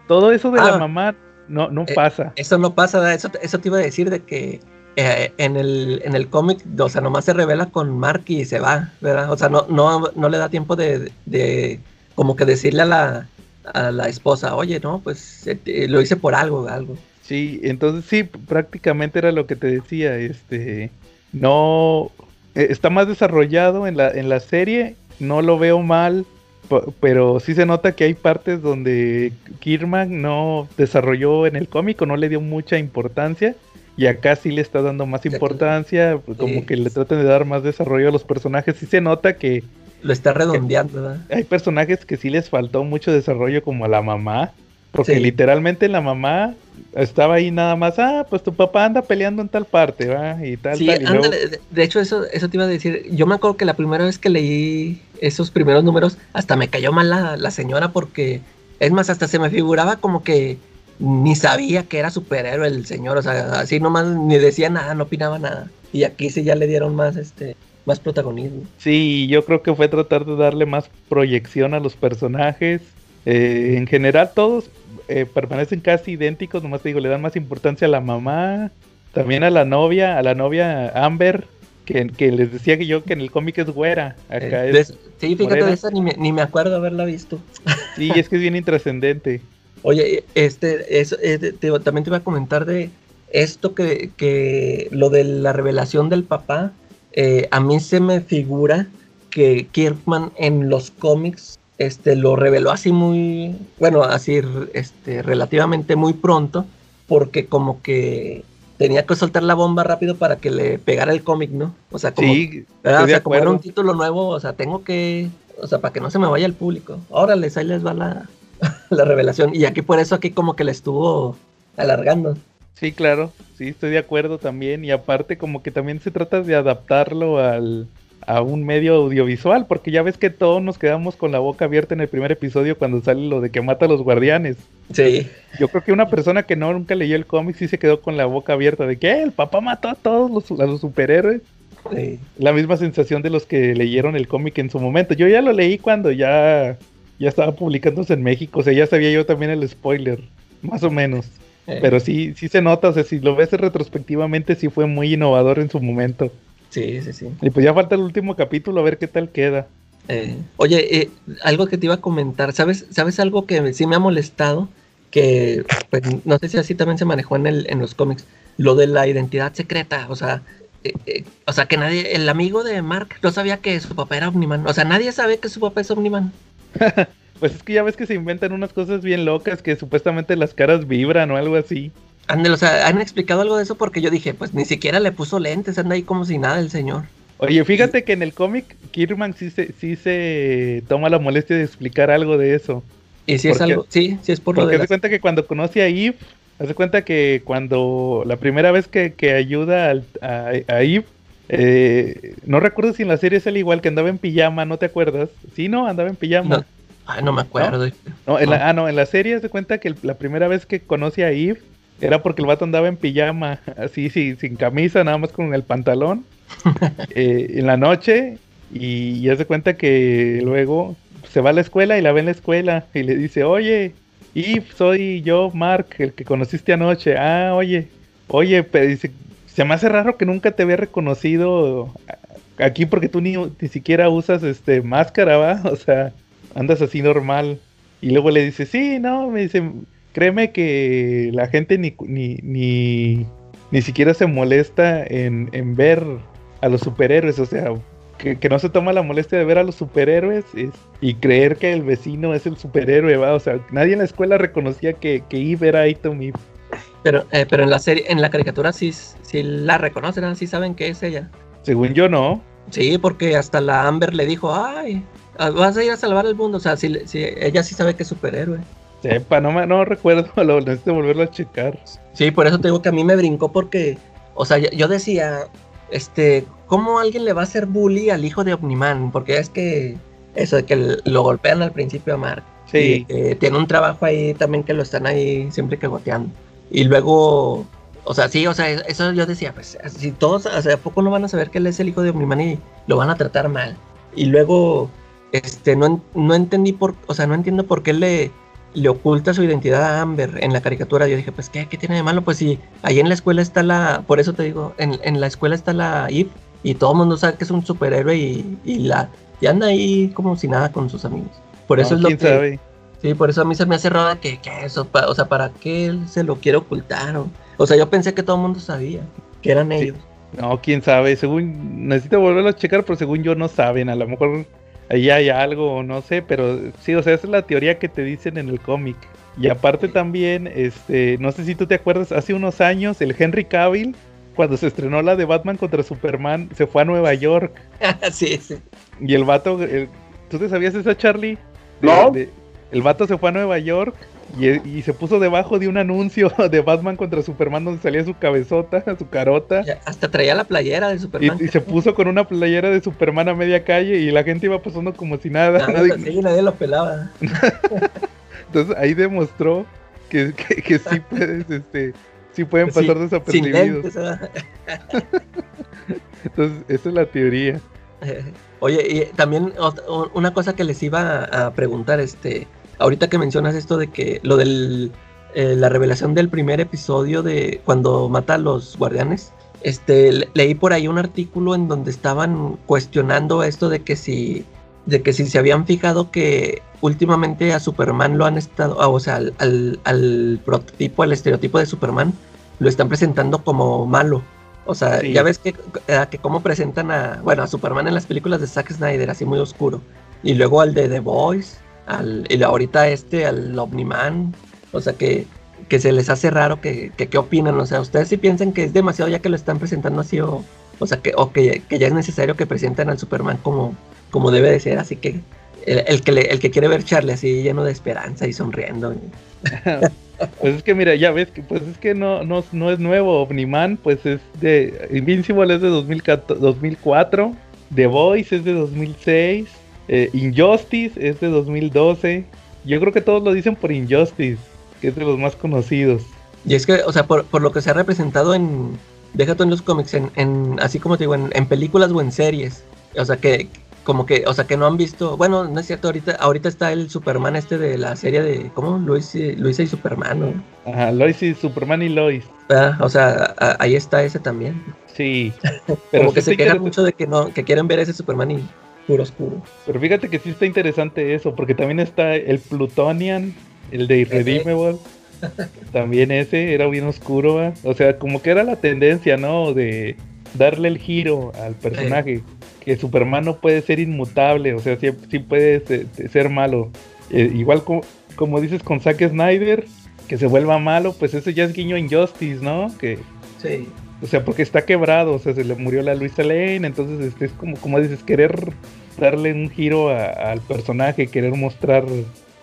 todo eso de la ah. mamá no, no eh, pasa. Eso no pasa, eso, eso te iba a decir de que eh, en el, en el cómic, o sea, nomás se revela con Mark y se va, ¿verdad? O sea, no, no, no le da tiempo de, de como que decirle a la, a la esposa, oye, no, pues eh, lo hice por algo, algo. Sí, entonces sí, prácticamente era lo que te decía, este, no, está más desarrollado en la, en la serie, no lo veo mal, pero sí se nota que hay partes donde Kirman no desarrolló en el cómic o no le dio mucha importancia. Y acá sí le está dando más importancia, como que le tratan de dar más desarrollo a los personajes. Sí se nota que... Lo está redondeando, Hay personajes que sí les faltó mucho desarrollo, como a la mamá. Porque literalmente la mamá estaba ahí nada más, ah, pues tu papá anda peleando en tal parte, ¿va? Y tal, sí, De hecho, eso, eso te iba a decir. Yo me acuerdo que la primera vez que leí esos primeros números, hasta me cayó mal la, la señora porque, es más, hasta se me figuraba como que ni sabía que era superhéroe el señor, o sea, así nomás ni decía nada, no opinaba nada. Y aquí sí ya le dieron más, este, más protagonismo. Sí, yo creo que fue tratar de darle más proyección a los personajes. Eh, en general todos eh, permanecen casi idénticos, nomás te digo, le dan más importancia a la mamá, también a la novia, a la novia Amber, que, les decía que yo que en el cómic es güera. Acá eh, sí, fíjate de esa, ni me, ni me acuerdo haberla visto. Sí, es que es bien intrascendente. Oye, este, eso, eh, también te iba a comentar de esto que, que lo de la revelación del papá, a mí se me figura que Kirkman en los cómics este, lo reveló así muy, bueno, así este, relativamente muy pronto, porque como que tenía que soltar la bomba rápido para que le pegara el cómic, ¿no? O sea, como, o sea, como era un título nuevo, o sea, tengo que, o sea, para que no se me vaya el público. Órale, ahí les va la, la revelación. Y aquí por eso aquí como que le estuvo alargando. Sí, claro, sí, estoy de acuerdo también. Y aparte como que también se trata de adaptarlo al, a un medio audiovisual, porque ya ves que todos nos quedamos con la boca abierta en el primer episodio cuando sale lo de que mata a los guardianes. Sí. Yo creo que una persona que no nunca leyó el cómic sí se quedó con la boca abierta de que el papá mató a todos los, a los superhéroes. Sí. La misma sensación de los que leyeron el cómic en su momento. Yo ya lo leí cuando ya, ya estaba publicándose en México, o sea, ya sabía yo también el spoiler, más o menos. Eh. Pero sí, sí se nota, o sea, si lo ves retrospectivamente, sí fue muy innovador en su momento. Sí, sí, sí. Y pues ya falta el último capítulo, a ver qué tal queda. Eh, oye, eh, algo que te iba a comentar, ¿sabes, ¿sabes algo que sí me ha molestado? Que pues, no sé si así también se manejó en, el, en los cómics, lo de la identidad secreta, o sea, eh, o sea, que nadie, el amigo de Mark no sabía que su papá era Omniman, o sea, nadie sabe que su papá es Omniman. pues es que ya ves que se inventan unas cosas bien locas que supuestamente las caras vibran o algo así. Ándale, o sea, han explicado algo de eso porque yo dije, pues ni siquiera le puso lentes, anda ahí como si nada el señor. Oye, fíjate que en el cómic Kirman sí se, sí se toma la molestia de explicar algo de eso. Y si es algo, sí, sí es por lo de. Porque cuenta que cuando conoce a Eve, hace cuenta que cuando la primera vez que, ayuda a, a, Eve, eh, no recuerdo si en la serie es el igual que andaba en pijama, ¿no te acuerdas? Sí, no, andaba en pijama. No, ay, no me acuerdo. No, en La, ah, no, en la serie se cuenta que la primera vez que conoce a Eve era porque el vato andaba en pijama, así, sí, sin camisa, nada más con el pantalón. eh, en la noche y ya se cuenta que luego se va a la escuela y la ve en la escuela y le dice, oye, y soy yo, Mark, el que conociste anoche. Ah, oye, oye, pero dice, se me hace raro que nunca te había reconocido aquí porque tú ni, ni siquiera usas este máscara, ¿va? O sea, andas así normal. Y luego le dice, sí, no, me dice, créeme que la gente ni, ni, ni, ni siquiera se molesta en, en ver a los superhéroes, o sea, que, no se toma la molestia de ver a los superhéroes y creer que el vecino es el superhéroe, ¿va? O sea, nadie en la escuela reconocía que, que Eve era Eve. Pero, eh, pero en la serie, en la caricatura sí, sí la reconocen, sí saben que es ella. Según yo no. Sí, porque hasta la Amber le dijo, ay, ah, vas a ir a salvar el mundo. O sea, si, si ella sí sabe que es superhéroe. Sepa, no, no recuerdo, lo necesito volverlo a checar. Sí, por eso te digo que a mí me brincó porque, o sea, yo decía, este, ¿cómo alguien le va a hacer bully al hijo de Omniman? Porque es que eso de que lo golpean al principio a Mark. Sí. tiene un trabajo ahí también que lo están ahí siempre que goteando. Y luego, o sea, sí, o sea, eso yo decía, pues, si todos, o sea, ¿a poco no van a saber que él es el hijo de Omniman y lo van a tratar mal? Y luego, este, no, no entendí por, o sea, no entiendo por qué le, le oculta su identidad a Amber en la caricatura. Yo dije, pues, ¿qué, qué tiene de malo? Pues sí, ahí en la escuela está la, por eso te digo, en, en la escuela está la Eve y todo el mundo sabe que es un superhéroe y, y la, y anda ahí como si nada con sus amigos. Por eso es lo que... Sabe? Sí, por eso a mí se me hace raro que, que eso, o sea, ¿para qué él se lo quiere ocultar? O, sea, yo pensé que todo el mundo sabía que eran ellos. No, quién sabe, según, necesito volverlo a checar, pero según yo no saben, a lo mejor ahí hay algo, no sé, pero sí, o sea, esa es la teoría que te dicen en el cómic. Y aparte también, este, no sé si tú te acuerdas, hace unos años el Henry Cavill, cuando se estrenó la de Batman contra Superman, se fue a Nueva York. sí, sí. Y el vato, ¿tú te sabías esa, Charlie? no. El vato se fue a Nueva York y, se puso debajo de un anuncio de Batman contra Superman donde salía su cabezota, su carota. hasta traía la playera de Superman. Y, se puso con una playera de Superman a media calle y la gente iba pasando como si nada. nadie, nadie lo pelaba. Entonces ahí demostró que, que, sí puedes, este, sí pueden pasar desapercibidos. Entonces, esa es la teoría. Oye, y también una cosa que les iba a preguntar, este, ahorita que mencionas esto de que lo de eh, la revelación del primer episodio de cuando mata a los guardianes, este, leí por ahí un artículo en donde estaban cuestionando esto de que si, de que si se habían fijado que últimamente a Superman lo han estado, o sea, al, al, prototipo, al estereotipo de Superman, lo están presentando como malo. O sea, ya ves que, eh, que cómo presentan a, bueno, a Superman en las películas de Zack Snyder, así muy oscuro. Y luego al de The Boys, al, y ahorita este, al Omniman, o sea que, que se les hace raro que, qué opinan, o sea, ustedes sí piensan que es demasiado ya que lo están presentando así, o, sea, que, o que, que ya es necesario que presenten al Superman como, como debe de ser, así que el, que el que quiere ver Charlie así lleno de esperanza y sonriendo. pues es que mira, ya ves que pues es que no, no, no es nuevo, Omniman pues es de Invincible es de 2004, The Voice es de 2006, eh, Injustice es de 2012. Yo creo que todos lo dicen por Injustice, que es de los más conocidos. Y es que, o sea, por, lo que se ha representado en. Déjate en los cómics, en, así como te digo, en, películas o en series. O sea, que, como que, o sea, que no han visto. Bueno, no es cierto, ahorita, ahorita está el Superman este de la serie de. ¿Cómo? Luis, Luisa y Superman, ¿no? Ajá, Lois y Superman y Lois. Ah, o sea, ahí está ese también. Sí. Pero como que se quejan mucho de que no, que quieren ver ese Superman y puro oscuro. Pero fíjate que sí está interesante eso, porque también está el Plutonian, el de Irredeemable. también ese era bien oscuro, o sea, como que era la tendencia, ¿no? De darle el giro al personaje. Que Superman no puede ser inmutable, o sea, sí, puede ser, malo. Eh, igual como, como dices con Zack Snyder, que se vuelva malo, pues eso ya es guiño Injustice, ¿no? Que, sí. O sea, porque está quebrado, o sea, se le murió la Luisa Lane, entonces este, es como, como dices, querer darle un giro al personaje, querer mostrar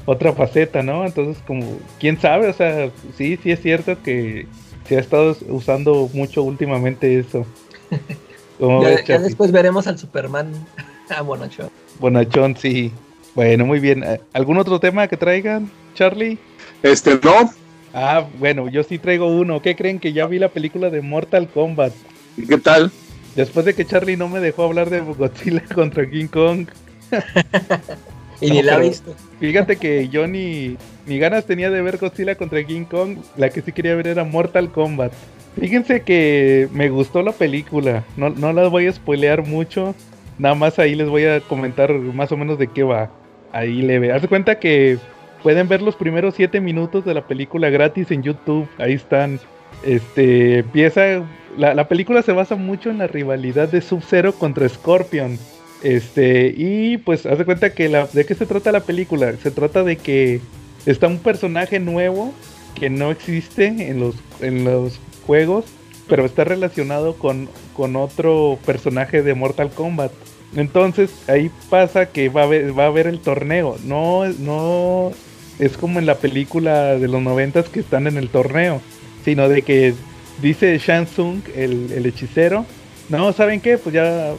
otra faceta, ¿no? Entonces, como, quién sabe, o sea, sí, sí es cierto que se ha estado usando mucho últimamente eso. ya, después veremos al Superman a Bonachón. Bonachón, sí. Bueno, muy bien. ¿Algún otro tema que traigan, Charlie? Este, no, Ah, bueno, yo sí traigo uno. ¿Qué creen que ya vi la película de Mortal Kombat? ¿Y qué tal? Después de que Charlie no me dejó hablar de Godzilla contra King Kong. y ni la ha visto. Fíjate que yo ni, ni ganas tenía de ver Godzilla contra King Kong. La que sí quería ver era Mortal Kombat. Fíjense que me gustó la película. No, no las voy a spoilear mucho. Nada más ahí les voy a comentar más o menos de qué va. Ahí le ve. Haz cuenta que pueden ver los primeros 7 minutos de la película gratis en YouTube. Ahí están. Este empieza. La, la película se basa mucho en la rivalidad de Sub-Zero contra Scorpion. Este, y pues haz de cuenta que la, de qué se trata la película. Se trata de que está un personaje nuevo que no existe en los, en los juegos, pero está relacionado con, con otro personaje de Mortal Kombat. Entonces ahí pasa que va a haber, va a haber el torneo. No, no es como en la película de los noventas que están en el torneo, sino de que dice Shansung, el, el hechicero, no, ¿saben qué? Pues ya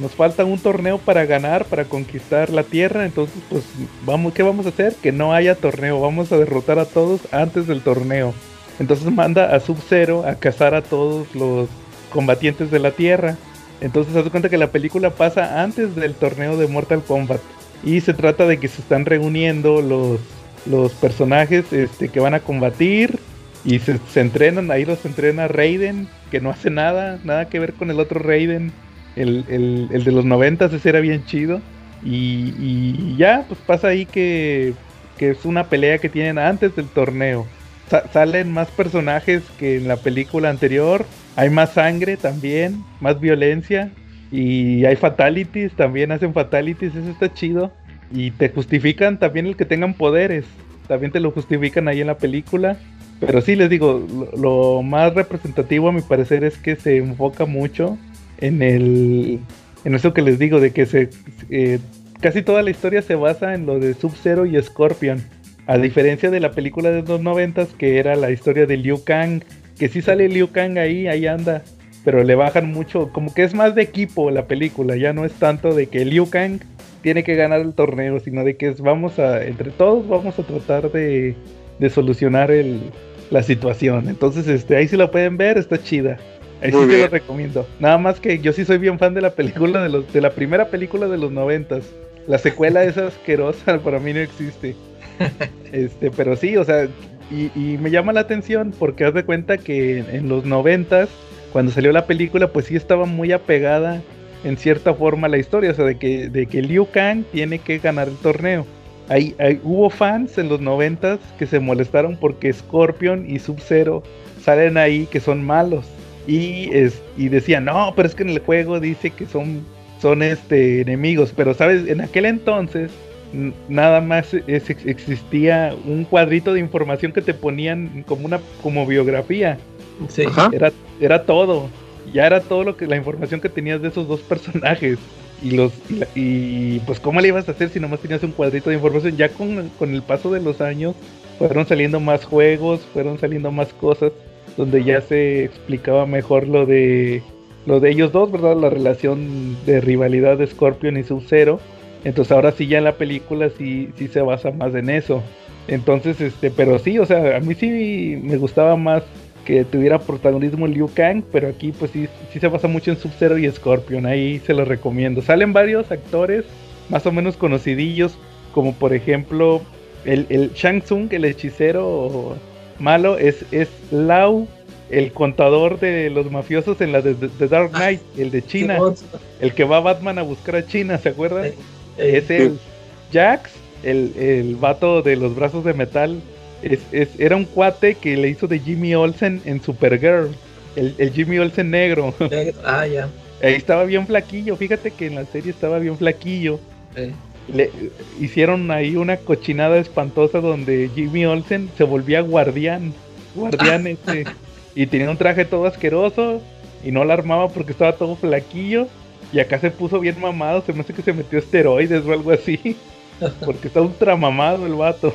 nos falta un torneo para ganar, para conquistar la tierra, entonces pues vamos, ¿qué vamos a hacer? Que no haya torneo, vamos a derrotar a todos antes del torneo. Entonces manda a Sub-Zero a cazar a todos los combatientes de la tierra. Entonces se cuenta que la película pasa antes del torneo de Mortal Kombat. Y se trata de que se están reuniendo los, los personajes este, que van a combatir. Y se, entrenan, ahí los entrena Raiden, que no hace nada, nada que ver con el otro Raiden. El, de los noventas, ese era bien chido. Y, ya, pues pasa ahí que, que es una pelea que tienen antes del torneo. salen más personajes que en la película anterior hay más sangre también, más violencia y hay fatalities, también hacen fatalities, eso está chido. Y te justifican también el que tengan poderes, también te lo justifican ahí en la película. Pero sí, les digo, lo, más representativo a mi parecer es que se enfoca mucho en el en eso que les digo, de que se eh, casi toda la historia se basa en lo de Sub-Zero y Scorpion. A diferencia de la película de los noventas, que era la historia de Liu Kang, que sí sale Liu Kang ahí, ahí anda, pero le bajan mucho, como que es más de equipo la película, ya no es tanto de que Liu Kang tiene que ganar el torneo, sino de que es, vamos a, entre todos vamos a tratar de, de solucionar el, la situación. Entonces, este, ahí sí la pueden ver, está chida. Ahí sí te lo recomiendo. Nada más que yo sí soy bien fan de la película de los, de la primera película de los noventas. La secuela es asquerosa, para mí no existe. Este, pero sí, o sea, y, me llama la atención porque haz de cuenta que en, los noventas, cuando salió la película, pues sí estaba muy apegada en cierta forma a la historia, o sea, de que, de que Liu Kang tiene que ganar el torneo. Hay, hubo fans en los noventas que se molestaron porque Scorpion y Sub-Zero salen ahí que son malos. Y, es, y decían, no, pero es que en el juego dice que son, son este, enemigos. Pero, ¿sabes? En aquel entonces nada más existía un cuadrito de información que te ponían como una como biografía. Era, era todo. Ya era todo lo que la información que tenías de esos dos personajes. Y los y, pues cómo le ibas a hacer si nomás tenías un cuadrito de información. Ya con, con el paso de los años fueron saliendo más juegos, fueron saliendo más cosas donde ya se explicaba mejor lo de lo de ellos dos, ¿verdad? La relación de rivalidad de Scorpion y Sub-Zero entonces ahora sí ya en la película sí, sí se basa más en eso. Entonces, este, pero sí, o sea, a mí sí me gustaba más que tuviera protagonismo Liu Kang, pero aquí pues sí, sí se basa mucho en Sub-Zero y Scorpion, ahí se los recomiendo. Salen varios actores más o menos conocidillos, como por ejemplo el, el Shang Tsung, el hechicero malo, es, es Lau, el contador de los mafiosos en la de, Dark Knight, el de China, el que va a Batman a buscar a China, ¿se acuerdan? es el Jax, el, el vato de los brazos de metal. Es, era un cuate que le hizo de Jimmy Olsen en Supergirl. El, Jimmy Olsen negro. Ah, ya. Ahí estaba bien flaquillo. Fíjate que en la serie estaba bien flaquillo. Le, hicieron ahí una cochinada espantosa donde Jimmy Olsen se volvía guardián. Guardián este. Y tenía un traje todo asqueroso. Y no la armaba porque estaba todo flaquillo. Y acá se puso bien mamado, se me hace que se metió esteroides o algo así. Porque está ultra mamado el vato.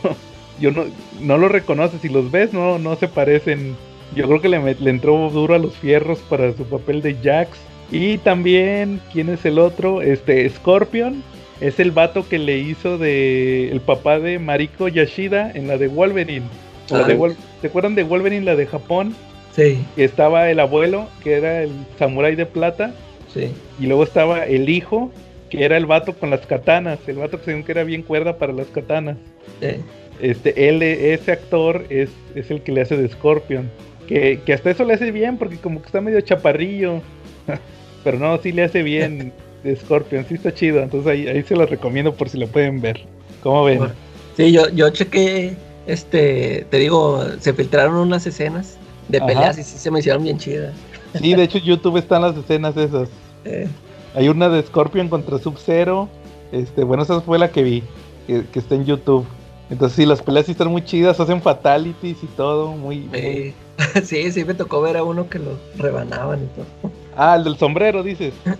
Yo no, no lo reconoces, si los ves no, no se parecen. Yo creo que le, le entró duro a los fierros para su papel de Jax. Y también, ¿quién es el otro? Este, Scorpion. Es el vato que le hizo de el papá de Mariko Yashida en la de Wolverine. ¿Se acuerdan de Wolverine, la de Japón? Sí. Que estaba el abuelo, que era el samurái de plata Sí. Y luego estaba el hijo, que era el vato con las katanas, el vato que según que era bien cuerda para las katanas. Sí. Este, él, ese actor es, es el que le hace de Scorpion. Que, que hasta eso le hace bien, porque como que está medio chaparrillo. Pero no, sí le hace bien de Scorpion, sí está chido. Entonces ahí, ahí se lo recomiendo por si lo pueden ver. ¿Cómo ven? Sí, yo, yo chequé, este, te digo, se filtraron unas escenas de Ajá. peleas y sí se me hicieron bien chidas. Sí, de hecho en YouTube están las escenas esas. Eh, Hay una de Scorpion contra Sub-Zero. Este, bueno, esa fue la que vi, que, que está en YouTube. Entonces sí, las peleas sí están muy chidas, hacen fatalities y todo, muy... muy- sí, sí me tocó ver a uno que lo rebanaban y todo. Ah, el del sombrero, dices.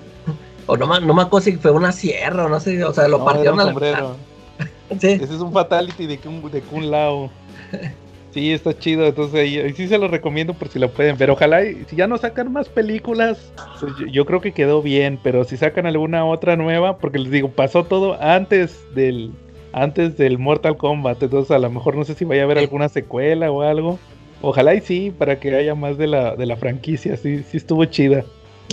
O no, no me acuerdo si fue una sierra o no sé, o sea, lo No, partieron era a un la sombrero. Sí, Ese es un fatality de Kun, de Kun Lao. Sí, está chido, entonces ahí, ahí sí se lo recomiendo por si lo pueden ver. Ojalá, y si ya no sacan más películas, pues yo, yo creo que quedó bien, pero si sacan alguna otra nueva, porque les digo, pasó todo antes del antes del Mortal Kombat, entonces a lo mejor no sé si vaya a haber Sí. alguna secuela o algo. Ojalá y sí, para que haya más de la, de la franquicia, sí, sí estuvo chida.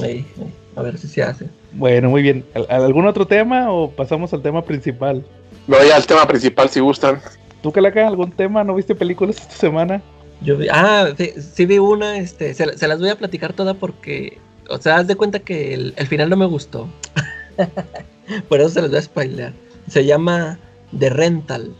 ahí, ahí, a ver si se hace. Bueno, muy bien. ¿Al- ¿Algún otro tema o pasamos al tema principal? No, ya el tema principal, si gustan. ¿Tú, Calaca, algún tema? ¿No viste películas esta semana? Yo vi, ah, sí, sí vi una, este, se, se las voy a platicar toda porque, o sea, haz de cuenta que el, el final no me gustó. Por eso se las voy a spoilear. Se llama The Rental.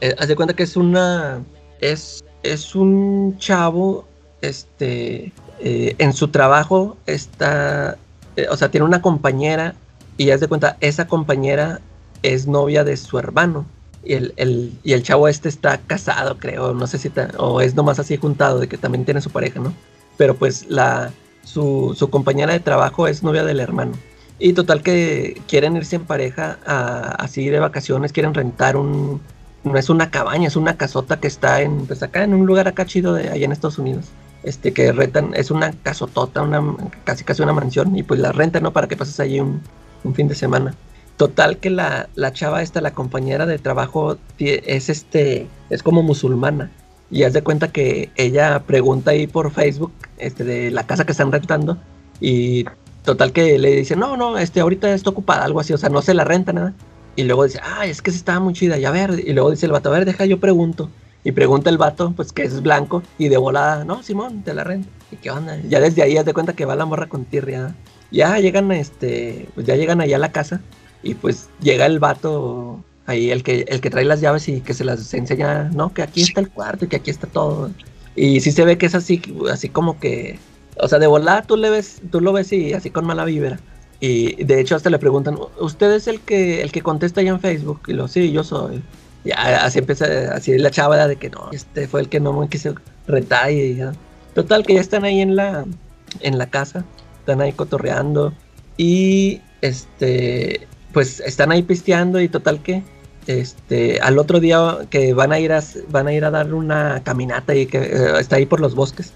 Eh, haz de cuenta que es una, es, es un chavo, este, eh, en su trabajo está, eh, o sea, tiene una compañera y haz de cuenta, esa compañera es novia de su hermano. Y el, el- y el chavo este está casado, creo, no sé si, ta- o es nomás así juntado, de que también tiene su pareja, ¿no? Pero pues la, su, su compañera de trabajo es novia del hermano. Y total que quieren irse en pareja a, así de vacaciones, quieren rentar un, no es una cabaña, es una casota que está en, pues acá en un lugar acá chido de allá en Estados Unidos. Este, que rentan, es una casotota, una, casi casi una mansión, y pues la rentan, ¿no? Para que pases allí un, un fin de semana. Total que la, la chava esta, la compañera de trabajo, es este, es como musulmana. Y haz de cuenta que ella pregunta ahí por Facebook, este, de la casa que están rentando, y total que le dice, no, no, este, ahorita está ocupada, algo así, o sea, no se la renta nada. Y luego dice, ay, es que sí estaba muy chida, y a ver, y luego dice el vato, a ver, deja, yo pregunto. Y pregunta el vato, pues que es blanco, y de volada, no, Simón, te la rento. ¿Y qué onda? Ya desde ahí haz de cuenta que va la morra con tirria. Ya llegan, este, pues ya llegan allá a la casa, y pues llega el vato, ahí el que, el que trae las llaves y que se las enseña, no, que aquí está el cuarto y que aquí está todo. Y sí se ve que es así, así como que, o sea, de volada tú le ves, tú lo ves y así con mala vibra. Y de hecho hasta le preguntan, ¿usted es el que el que contesta allá en Facebook? Y lo, sí, yo soy. Ya así empieza, así la chava de que no, este fue el que no me quiso retar y ya. Total que ya están ahí en la en la casa, están ahí cotorreando y este pues están ahí pisteando y total que este al otro día que van a ir a van a ir a dar una caminata y que eh, está ahí por los bosques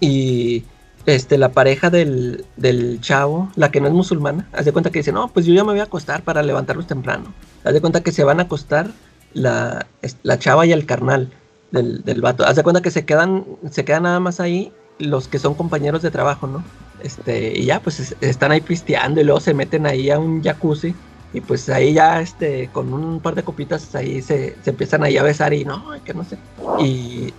y este, la pareja del, del chavo, la que no es musulmana, haz de cuenta que dice, no, pues yo ya me voy a acostar para levantarlos temprano. Haz de cuenta que se van a acostar la, la chava y el carnal del, del vato. Haz de cuenta que se quedan, se quedan nada más ahí los que son compañeros de trabajo, ¿no? Este, y ya, pues es- están ahí pisteando y luego se meten ahí a un jacuzzi. Y pues ahí ya, este, con un par de copitas ahí se, se empiezan ahí a besar y no, que no sé. Y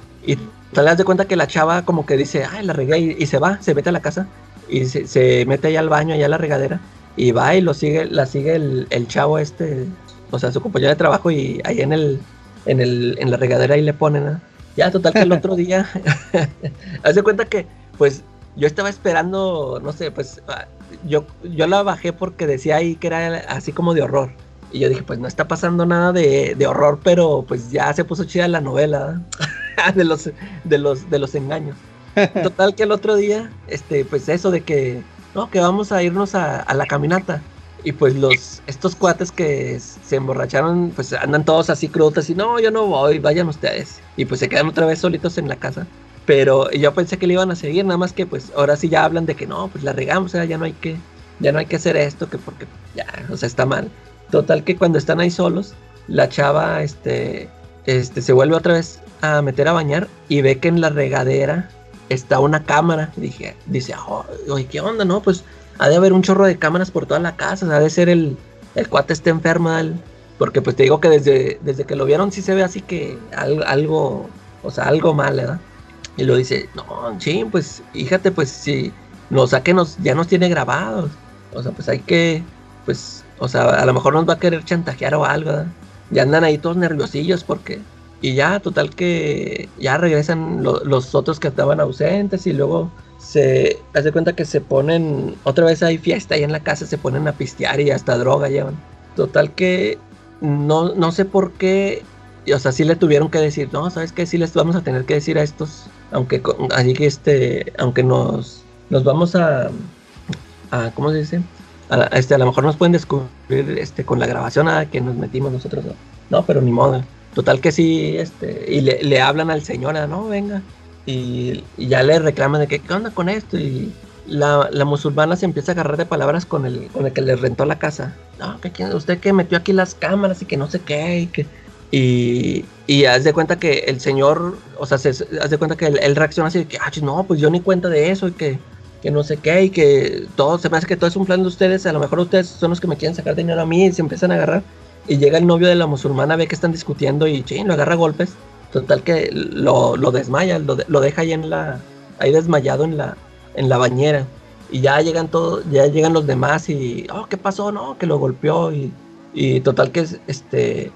te das de cuenta que la chava como que dice, ay, la regué y, y se va, se mete a la casa y se, se mete allá al baño, allá a la regadera y va y lo sigue, la sigue el, el chavo este, o sea, su compañero de trabajo y ahí en el, en el, en la regadera ahí le ponen, ¿no? Ya, total que el otro día, haz de cuenta que, pues, yo estaba esperando, no sé, pues, ah, yo, yo la bajé porque decía ahí que era así como de horror. Y yo dije, pues no está pasando nada de, de horror, pero pues ya se puso chida la novela ¿eh? de los de los de los engaños. Total que el otro día, este, pues eso de que no, que vamos a irnos a, a la caminata. Y pues los, estos cuates que se emborracharon, pues andan todos así crudos y no, yo no voy, vayan ustedes. Y pues se quedan otra vez solitos en la casa. Pero yo pensé que le iban a seguir, nada más que pues ahora sí ya hablan de que no, pues la regamos, o sea, ya no hay que, ya no hay que hacer esto, que porque ya, o sea, está mal. Total que cuando están ahí solos, la chava, este, este, se vuelve otra vez a meter a bañar y ve que en la regadera está una cámara. Dije, dice, oh, oye, ¿qué onda, no? Pues ha de haber un chorro de cámaras por toda la casa, ha de ser el, el cuate está enfermo, porque pues te digo que desde, desde que lo vieron sí se ve así que algo, o sea, algo mal, ¿verdad? Y lo dice, no, sí, pues fíjate, pues si nos saque nos, ya nos tiene grabados, o sea, pues hay que, pues, o sea, a lo mejor nos va a querer chantajear o algo, ¿verdad? Ya andan ahí todos nerviosillos porque, y ya, total que ya regresan los otros que estaban ausentes y luego se hace cuenta que se ponen, otra vez hay fiesta ahí en la casa, se ponen a pistear y hasta droga llevan. Total que no, no sé por qué, o sea, sí le tuvieron que decir, no, ¿sabes qué? Sí les vamos a tener que decir a estos, aunque, así que este, aunque nos, nos vamos a, a ¿cómo se dice? A, este, a lo mejor nos pueden descubrir este, con la grabación a que nos metimos nosotros, no, no pero ni modo. Total que sí, este, y le, le hablan al señor, no, venga, y, ya le reclaman de que, ¿qué onda con esto? Y la, musulmana se empieza a agarrar de palabras con el, con el que le rentó la casa. No, que usted que metió aquí las cámaras y que no sé qué, y que... Y, y haz de cuenta que el señor, o sea, se, haz de cuenta que él, reacciona así de que, ah, no, pues yo ni cuenta de eso y que, que no sé qué, y que todo, se me hace que todo es un plan de ustedes, a lo mejor ustedes son los que me quieren sacar dinero a mí y se empiezan a agarrar. Y llega el novio de la musulmana, ve que están discutiendo y ching, lo agarra golpes. Total que lo, desmaya, lo, lo, deja ahí en la, ahí desmayado en la, en la bañera. Y ya llegan todos, ya llegan los demás y, oh, ¿qué pasó? No, que lo golpeó y, y total que este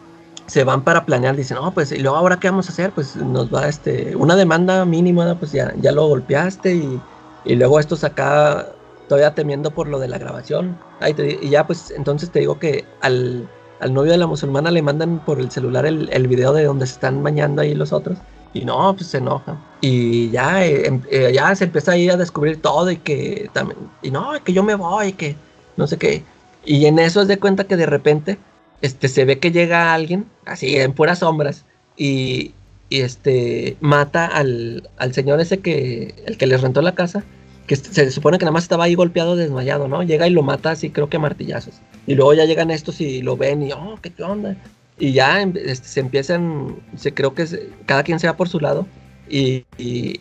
se van para planear, dicen, no, pues, y luego ahora qué vamos a hacer, pues nos va este, una demanda mínima, pues ya, ya lo golpeaste y, y luego estos acá todavía temiendo por lo de la grabación. Ahí y ya pues entonces te digo que al, al novio de la musulmana le mandan por el celular el, el, video de donde se están bañando ahí los otros. Y no, pues se enoja. Y ya, eh, em, eh, ya se empieza a ir a descubrir todo y que también, y no, que yo me voy, que no sé qué. Y en eso es de cuenta que de repente este, se ve que llega alguien, así en puras sombras, y, y este, mata al, al señor ese que, el que les rentó la casa que se supone que nada más estaba ahí golpeado, desmayado, ¿no? Llega y lo mata así, creo que martillazos. Y luego ya llegan estos y lo ven y, oh, ¿qué, onda? Y ya em, este, se empiezan, se, creo que cada quien se va por su lado. Y,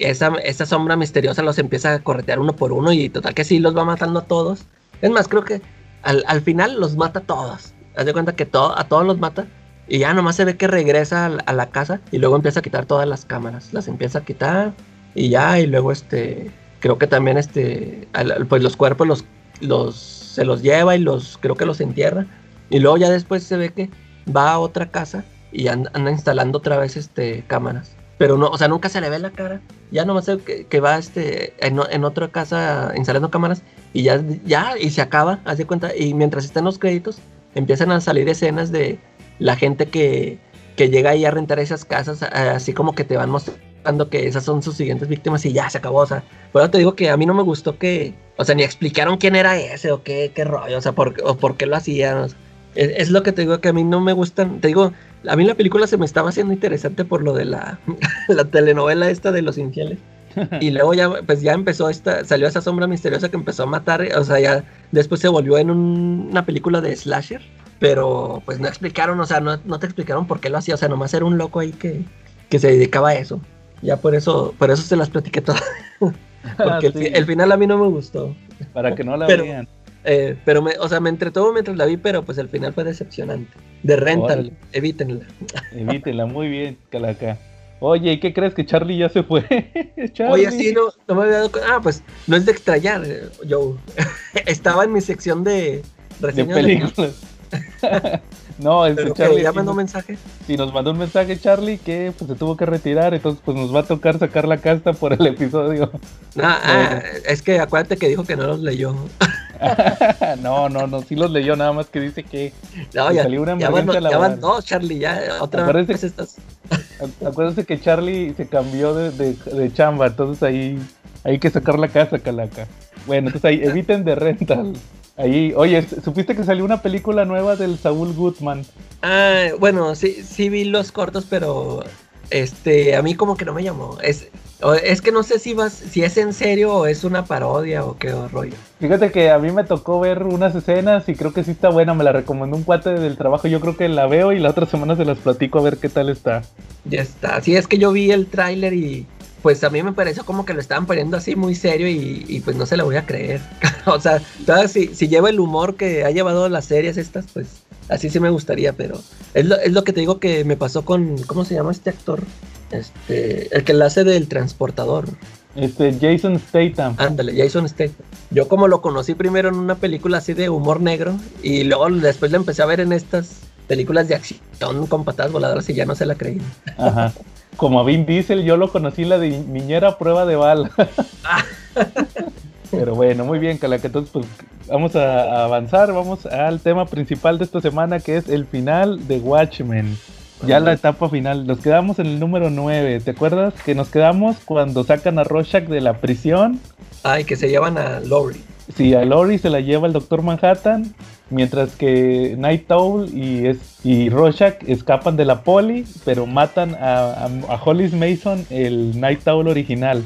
esa, esa, sombra misteriosa los empieza a corretear uno por uno y total que sí los va matando a todos. Es más, creo que al, al final los mata a todos. Haz de cuenta que a todos los mata. Y ya nomás se ve que regresa a, a la casa y luego empieza a quitar todas las cámaras. Las empieza a quitar y ya, y luego este creo que también este, pues los cuerpos los, los, se los lleva y los, creo que los entierra. Y luego ya después se ve que va a otra casa y anda, instalando otra vez este, cámaras. Pero no, o sea, nunca se le ve la cara. Ya nomás sé que, que va este, en, en, otra casa instalando cámaras y ya, ya, y se acaba, haz de cuenta. Y mientras están los créditos, empiezan a salir escenas de la gente que, que llega ahí a rentar esas casas, así como que te van mostrando que esas son sus siguientes víctimas y ya se acabó. O sea, pero te digo que a mí no me gustó que, o sea, ni explicaron quién era ese o qué, qué rollo, o sea, por, o por qué lo hacían. es, lo que te digo que a mí no me gustan. Te digo, a mí la película se me estaba haciendo interesante por lo de la, la telenovela esta de los infieles. Y luego ya, pues ya empezó esta, salió esa sombra misteriosa que empezó a matar, o sea, ya después se volvió en una película de slasher, pero pues no explicaron, o sea, no, no, te explicaron por qué lo hacía, o sea, nomás era un loco ahí que, que se dedicaba a eso. Ya por eso, por eso se las platiqué todas. Porque el, final a mí no me gustó. Para que no la vean. Eh, pero, me, o sea, me entretuvo mientras la vi, pero pues el final fue decepcionante. De renta, evítenla. Evítenla, muy bien, Calaca. Oye, ¿y qué crees que Charlie ya se fue? Oye, sí, no, no me había dado cuenta. Ah, pues no es de extrañar, yo. Estaba en mi sección de reseñas de películas. No, este Charlie. ¿Ya mandó un mensaje? Sí, nos mandó un mensaje Charlie que pues, se tuvo que retirar, entonces pues nos va a tocar sacar la casta por el episodio. Ah, ah es que acuérdate que dijo que no los leyó. no, no, no, sí los leyó, nada más que dice que no, ya, salió una ya, van, ya van dos, Charlie, ya otra acuérdense, vez estás. acuérdense que Charlie se cambió de, de, de, chamba, entonces ahí hay que sacar la casa, Calaca. Bueno, entonces ahí eviten de rental. Ahí, oye, ¿supiste que salió una película nueva del Saúl Goodman? Ah, bueno, sí, sí vi los cortos, pero este, a mí como que no me llamó. Es, es que no sé si vas, si es en serio o es una parodia o qué rollo. Fíjate que a mí me tocó ver unas escenas y creo que sí está buena. Me la recomendó un cuate del trabajo. Yo creo que la veo y la otra semana se las platico a ver qué tal está. Ya está. Sí, es que yo vi el tráiler y pues a mí me pareció como que lo estaban poniendo así muy serio y, pues no se lo voy a creer. o sea, si, si lleva el humor que ha llevado las series estas, pues así sí me gustaría, pero es lo, es lo que te digo que me pasó con, ¿cómo se llama este actor? Este, el que la hace del transportador. Este, Jason Statham. Ándale, Jason Statham. Yo como lo conocí primero en una película así de humor negro y luego después lo empecé a ver en estas películas de acción con patadas voladoras y ya no se la creí. Ajá. Como a Vin Diesel, yo lo conocí la de niñera prueba de bala. Pero bueno, muy bien, Calaca. Entonces, pues vamos a, avanzar. Vamos al tema principal de esta semana, que es el final de Watchmen. Ya la etapa final. Nos quedamos en el número 9. ¿Te acuerdas que nos quedamos cuando sacan a Rorschach de la prisión? Ay, que se llevan a Lori. Sí, a Lori se la lleva el Doctor Manhattan. Mientras que Night Owl y, es, y Rorschach escapan de la poli, pero matan a, a, Hollis Mason, el Night Owl original.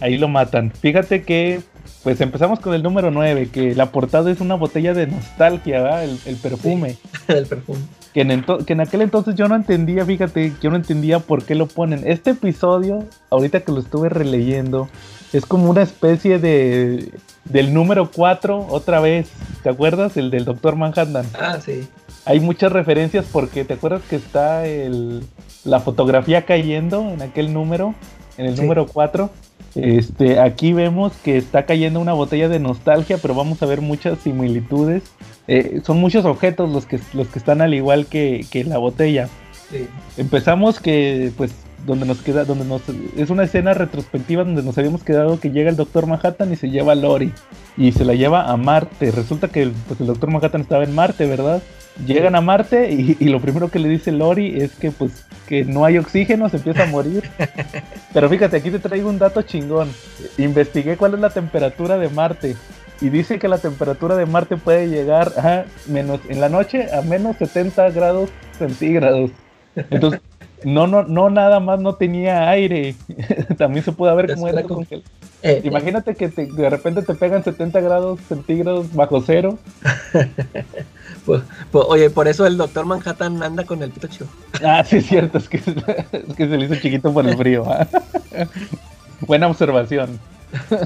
Ahí lo matan. Fíjate que, pues empezamos con el número 9, que la portada es una botella de nostalgia, El, perfume. el perfume. Que en, que en, aquel entonces yo no entendía, fíjate, yo no entendía por qué lo ponen. Este episodio, ahorita que lo estuve releyendo, es como una especie de del número 4 otra vez. ¿Te acuerdas? El del Doctor Manhattan. Ah, sí. Hay muchas referencias porque te acuerdas que está el, la fotografía cayendo en aquel número, en el número 4. Este, aquí vemos que está cayendo una botella de nostalgia, pero vamos a ver muchas similitudes. Eh, son muchos objetos los que, los que están al igual que, que la botella. Sí. Empezamos que pues donde nos queda, donde nos es una escena retrospectiva donde nos habíamos quedado que llega el Doctor Manhattan y se lleva a Lori y se la lleva a Marte. Resulta que el, pues el Doctor Manhattan estaba en Marte, ¿verdad? Llegan a Marte y, lo primero que le dice Lori es que pues que no hay oxígeno, se empieza a morir. Pero fíjate, aquí te traigo un dato chingón. Investigué cuál es la temperatura de Marte y dice que la temperatura de Marte puede llegar a menos en la noche a menos 70 grados centígrados. Entonces, no, no, no nada más no tenía aire. También se puede ver cómo era congelado. Eh, Imagínate que de repente te pegan 70 grados centígrados bajo cero. Pues, pues, oye, por eso el doctor Manhattan anda con el pito Ah, sí, es cierto, es que, es que se le hizo chiquito por el frío. ¿ah? Buena observación.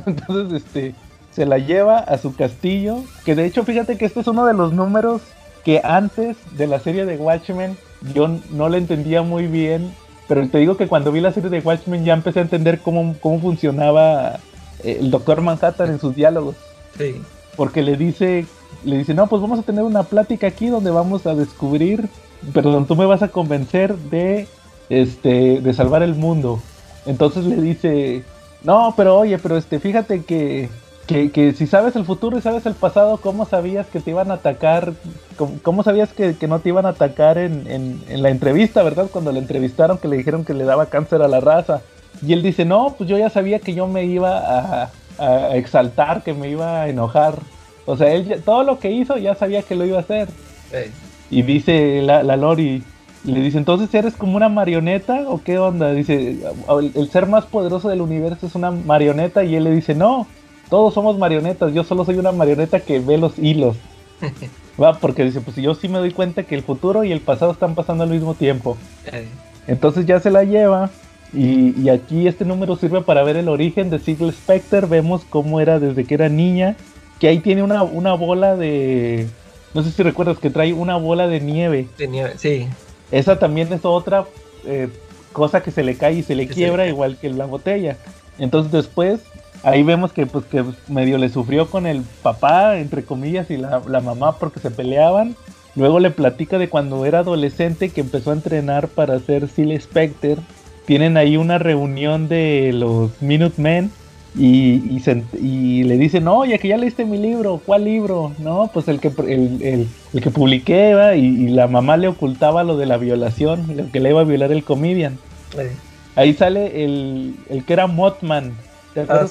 Entonces, este, se la lleva a su castillo, que de hecho, fíjate que este es uno de los números que antes de la serie de Watchmen yo no la entendía muy bien, pero te digo que cuando vi la serie de Watchmen ya empecé a entender cómo, cómo funcionaba eh, el Doctor Manhattan en sus diálogos. Sí. Porque le dice, le dice, no, pues vamos a tener una plática aquí donde vamos a descubrir, perdón, tú me vas a convencer de, este, de salvar el mundo. Entonces le dice, no, pero oye, pero este, fíjate que que, si sabes el futuro y sabes el pasado, ¿cómo sabías que te iban a atacar? ¿Cómo, sabías que, no te iban a atacar en, la entrevista, verdad? Cuando le entrevistaron que le dijeron que le daba cáncer a la raza. Y él dice, no, pues yo ya sabía que yo me iba a, exaltar, que me iba a enojar. O sea, él todo lo que hizo ya sabía que lo iba a hacer. Y dice la, Lori, le dice, entonces eres como una marioneta o qué onda? Dice, el ser más poderoso del universo es una marioneta y él le dice, no, todos somos marionetas, yo solo soy una marioneta que ve los hilos. Va, porque dice, pues yo sí me doy cuenta que el futuro y el pasado están pasando al mismo tiempo. Entonces ya se la lleva. Y, aquí este número sirve para ver el origen de Sigel Specter. Vemos cómo era desde que era niña. Que ahí tiene una, una bola de. No sé si recuerdas que trae una bola de nieve. De nieve, sí. Esa también es otra eh, cosa que se le cae y se le quiebra, igual que la botella. Entonces después ahí vemos que pues que medio le sufrió con el papá, entre comillas, y la, mamá porque se peleaban. Luego le platica de cuando era adolescente que empezó a entrenar para ser Seal Specter. Tienen ahí una reunión de los Minutemen y, y, le dicen, oye, que ya leíste mi libro, ¿cuál libro? No, pues el que, el, que publiqué, Y, la mamá le ocultaba lo de la violación, lo que le iba a violar el comedian. Ahí sale el, el que era Mothman, ¿Te ah,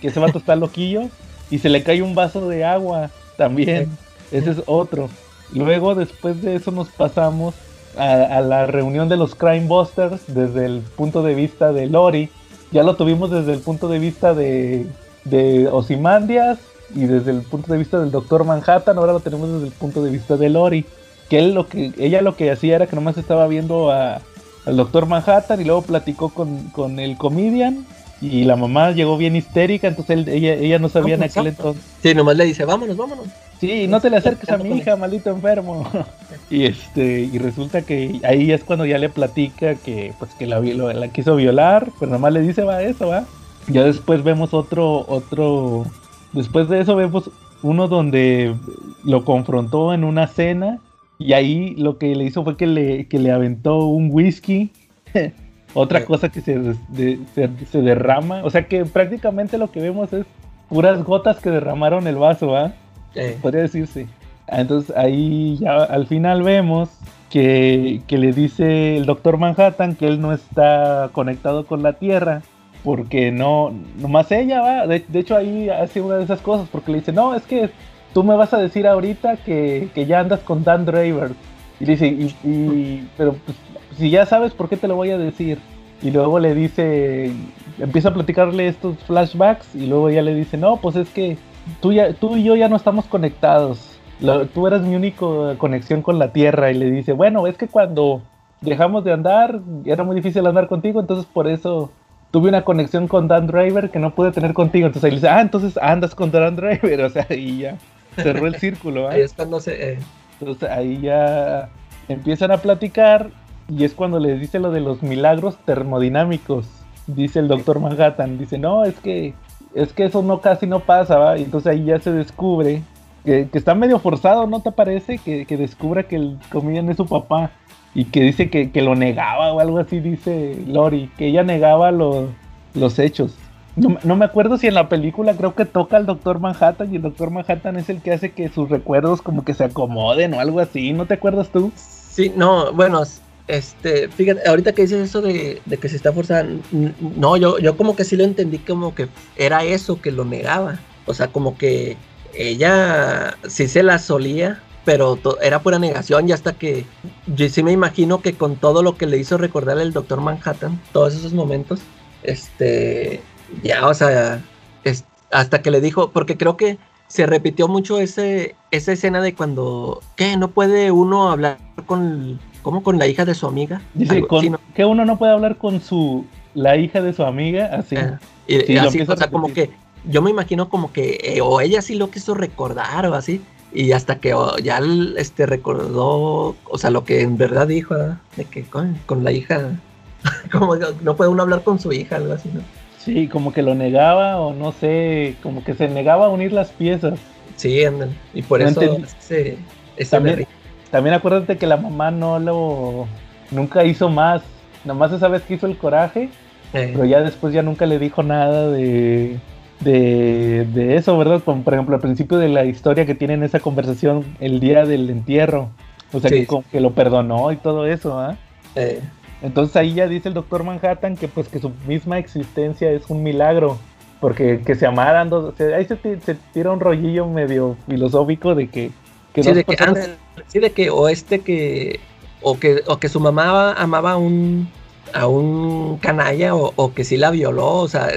que, ese vato está loquillo y se le cae un vaso de agua también. Ese es otro. Luego, después de eso, nos pasamos a, la reunión de los Crime Busters desde el punto de vista de Lori. Ya lo tuvimos desde el punto de vista de, de Osimandias y desde el punto de vista del Doctor Manhattan. Ahora lo tenemos desde el punto de vista de Lori. Que él lo que, ella lo que hacía era que nomás estaba viendo a, al doctor Manhattan y luego platicó con, con el comedian y la mamá llegó bien histérica, entonces ella, ella no sabía en aquel entonces. Sí, nomás le dice, vámonos, vámonos. Sí, no te le acerques a mi hija, maldito enfermo. y este, y resulta que ahí es cuando ya le platica que pues que la, la quiso violar, pero nomás le dice, va, eso, va. Ya después vemos otro, otro, después de eso vemos uno donde lo confrontó en una cena y ahí lo que le hizo fue que le, que le aventó un whisky. Otra cosa que se, se, derrama. O sea que prácticamente lo que vemos es puras gotas que derramaron el vaso, ¿ah? Podría decirse. Entonces ahí ya al final vemos que, que, le dice el doctor Manhattan que él no está conectado con la Tierra. Porque no, nomás ella va. De, hecho ahí hace una de esas cosas porque le dice, no, es que tú me vas a decir ahorita que, ya andas con Dan Draver. Y dice, y, pero pues, si ya sabes por qué te lo voy a decir. Y luego le dice, empieza a platicarle estos flashbacks y luego ya le dice, no, pues es que tú, ya, tú y yo ya no estamos conectados. tú eras mi única conexión con la Tierra. Y le dice, bueno, es que cuando dejamos de andar, era muy difícil andar contigo, entonces por eso tuve una conexión con Dan Driver que no pude tener contigo. Entonces ahí le dice, ah, entonces andas con Dan Driver, o sea, y ya cerró el círculo. Ahí es cuando se... Eh. Entonces ahí ya empiezan a platicar y es cuando les dice lo de los milagros termodinámicos. Dice el doctor Manhattan, dice, no, es que es que eso no casi no pasa, ¿va? Y entonces ahí ya se descubre que, está medio forzado, ¿no te parece? Que, que descubra que el comedian es su papá y que dice que, lo negaba o algo así, dice Lori, que ella negaba los hechos. No, me acuerdo si en la película creo que toca al Doctor Manhattan y el Doctor Manhattan es el que hace que sus recuerdos como que se acomoden o algo así, ¿no te acuerdas tú? Sí, no, bueno, este, fíjate, ahorita que dices eso de, que se está forzando, no, yo, yo como que sí lo entendí como que era eso que lo negaba, o sea, como que ella sí se la solía, pero era pura negación y hasta que yo sí me imagino que con todo lo que le hizo recordar el Doctor Manhattan, todos esos momentos, este, ya, o sea, hasta que le dijo, porque creo que se repitió mucho ese, esa escena de cuando, ¿qué? No puede uno hablar con, ¿cómo? Con la hija de su amiga. Dice, que uno no puede hablar con su, la hija de su amiga, así. Ah, y, así, o sea, como que, yo me imagino como que, eh, o ella sí lo quiso recordar o así, y hasta que oh, ya este recordó, o sea, lo que en verdad dijo, de que con, con la hija, como no puede uno hablar con su hija, algo así, ¿no? Sí, como que lo negaba o no sé, como que se negaba a unir las piezas. Sí, andan. Y por eso ese, también, también acuérdate que la mamá no lo nunca hizo más. Nomás esa vez que hizo el coraje, eh. pero ya después ya nunca le dijo nada de, de, eso, ¿verdad? Como por ejemplo al principio de la historia que tienen esa conversación el día del entierro. O sea, que, que, lo perdonó y todo eso, ¿ah? ¿eh? Entonces ahí ya dice el doctor Manhattan que pues que su misma existencia es un milagro. Porque que se amaran dos, ahí se, tira un rollillo medio filosófico de que, sí, de que sí, de que o este que o que o que su mamá amaba a un a un canalla o, que sí la violó, o sea,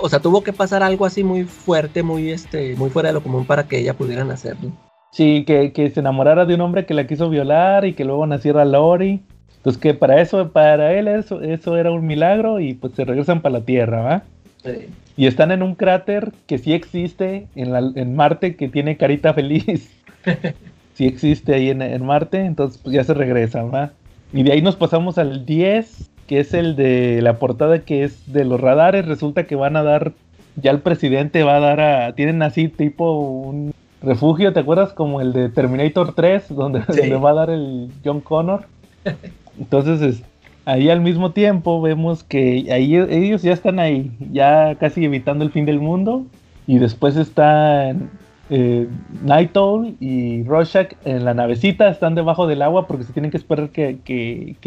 o sea, tuvo que pasar algo así muy fuerte, muy este, muy fuera de lo común para que ella pudieran hacerlo. Sí, que, que se enamorara de un hombre que la quiso violar y que luego naciera Lori pues que para eso, para él eso, eso era un milagro y pues se regresan para la Tierra, ¿va? Sí. Y están en un cráter que sí existe en, la, en Marte, que tiene carita feliz. sí existe ahí en, en, Marte, entonces pues ya se regresan, ¿va? Y de ahí nos pasamos al 10, que es el de la portada que es de los radares. Resulta que van a dar, ya el presidente va a dar a, tienen así tipo un refugio, ¿te acuerdas? Como el de Terminator 3, donde, donde va a dar el John Connor. Entonces, ahí al mismo tiempo vemos que ahí ellos ya están ahí, ya casi evitando el fin del mundo. Y después están eh, Night Owl y Rorschach en la navecita, están debajo del agua porque se tienen que esperar que,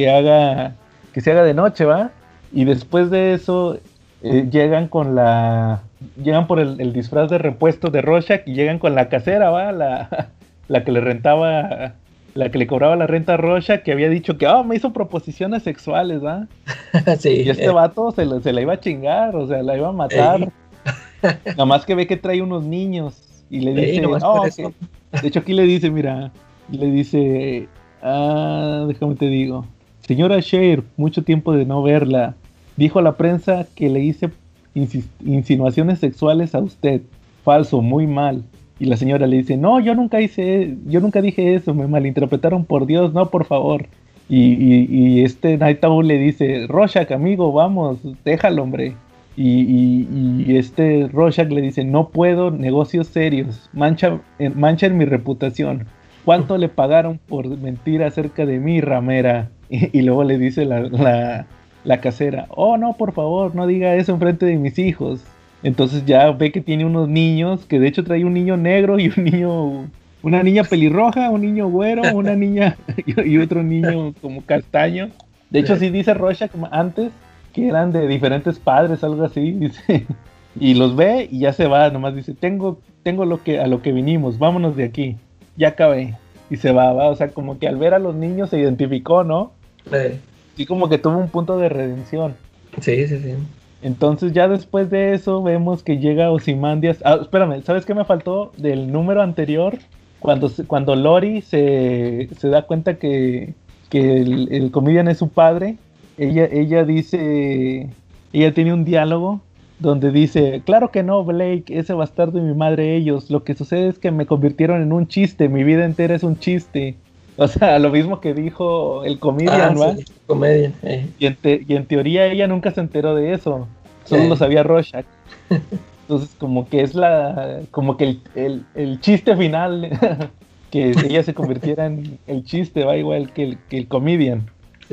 haga que se haga de noche, ¿va? Y después de eso eh, llegan con la llegan por el, disfraz de repuesto de Rorschach y llegan con la casera, ¿va? La, la que le rentaba la que le cobraba la renta a Rocha, que había dicho que, oh, me hizo proposiciones sexuales, ¿va? sí. Y este vato se, se, la iba a chingar, o sea, la iba a matar. Nada más que ve que trae unos niños y le dice, no, de hecho aquí le dice, mira, le dice, ah, déjame te digo. señora Share, mucho tiempo de no verla. Dijo a la prensa que le hice insinuaciones sexuales a usted. Falso, muy mal. Y la señora le dice, no, yo nunca hice, yo nunca dije eso, me malinterpretaron por Dios, no, por favor. Y, y, este Night Owl le dice, Rorschach, amigo, vamos, déjalo, hombre. Y, y, este Rorschach le dice, no puedo, negocios serios, mancha, eh, mancha en mi reputación. ¿Cuánto le pagaron por mentir acerca de mí, ramera? Y, luego le dice la, la, la, casera, oh no, por favor, no diga eso enfrente de mis hijos. Entonces ya ve que tiene unos niños, que de hecho trae un niño negro y un niño, una niña pelirroja, un niño güero, una niña y otro niño como castaño. De hecho, sí dice como antes que eran de diferentes padres, algo así, dice. Y los ve y ya se va, nomás dice, tengo, tengo lo que, a lo que vinimos, vámonos de aquí, ya acabé. Y se va, va, o sea, como que al ver a los niños se identificó, ¿no? Sí. Sí, como que tuvo un punto de redención. Sí, sí, sí. Entonces ya después de eso vemos que llega Osimandias. Ah, espérame, ¿sabes qué me faltó del número anterior? Cuando, cuando Lori se, se da cuenta que, que el, el comedian es su padre, ella, ella dice, ella tiene un diálogo donde dice, claro que no, Blake, ese bastardo y mi madre ellos, lo que sucede es que me convirtieron en un chiste, mi vida entera es un chiste. O sea, lo mismo que dijo el comedian, ah, sí, comedian eh. y, en y, en teoría ella nunca se enteró de eso, solo lo sabía Rorschach. Entonces, como que es la, como que el, el, chiste final, que ella se convirtiera en el chiste, va igual que el, que el comedian,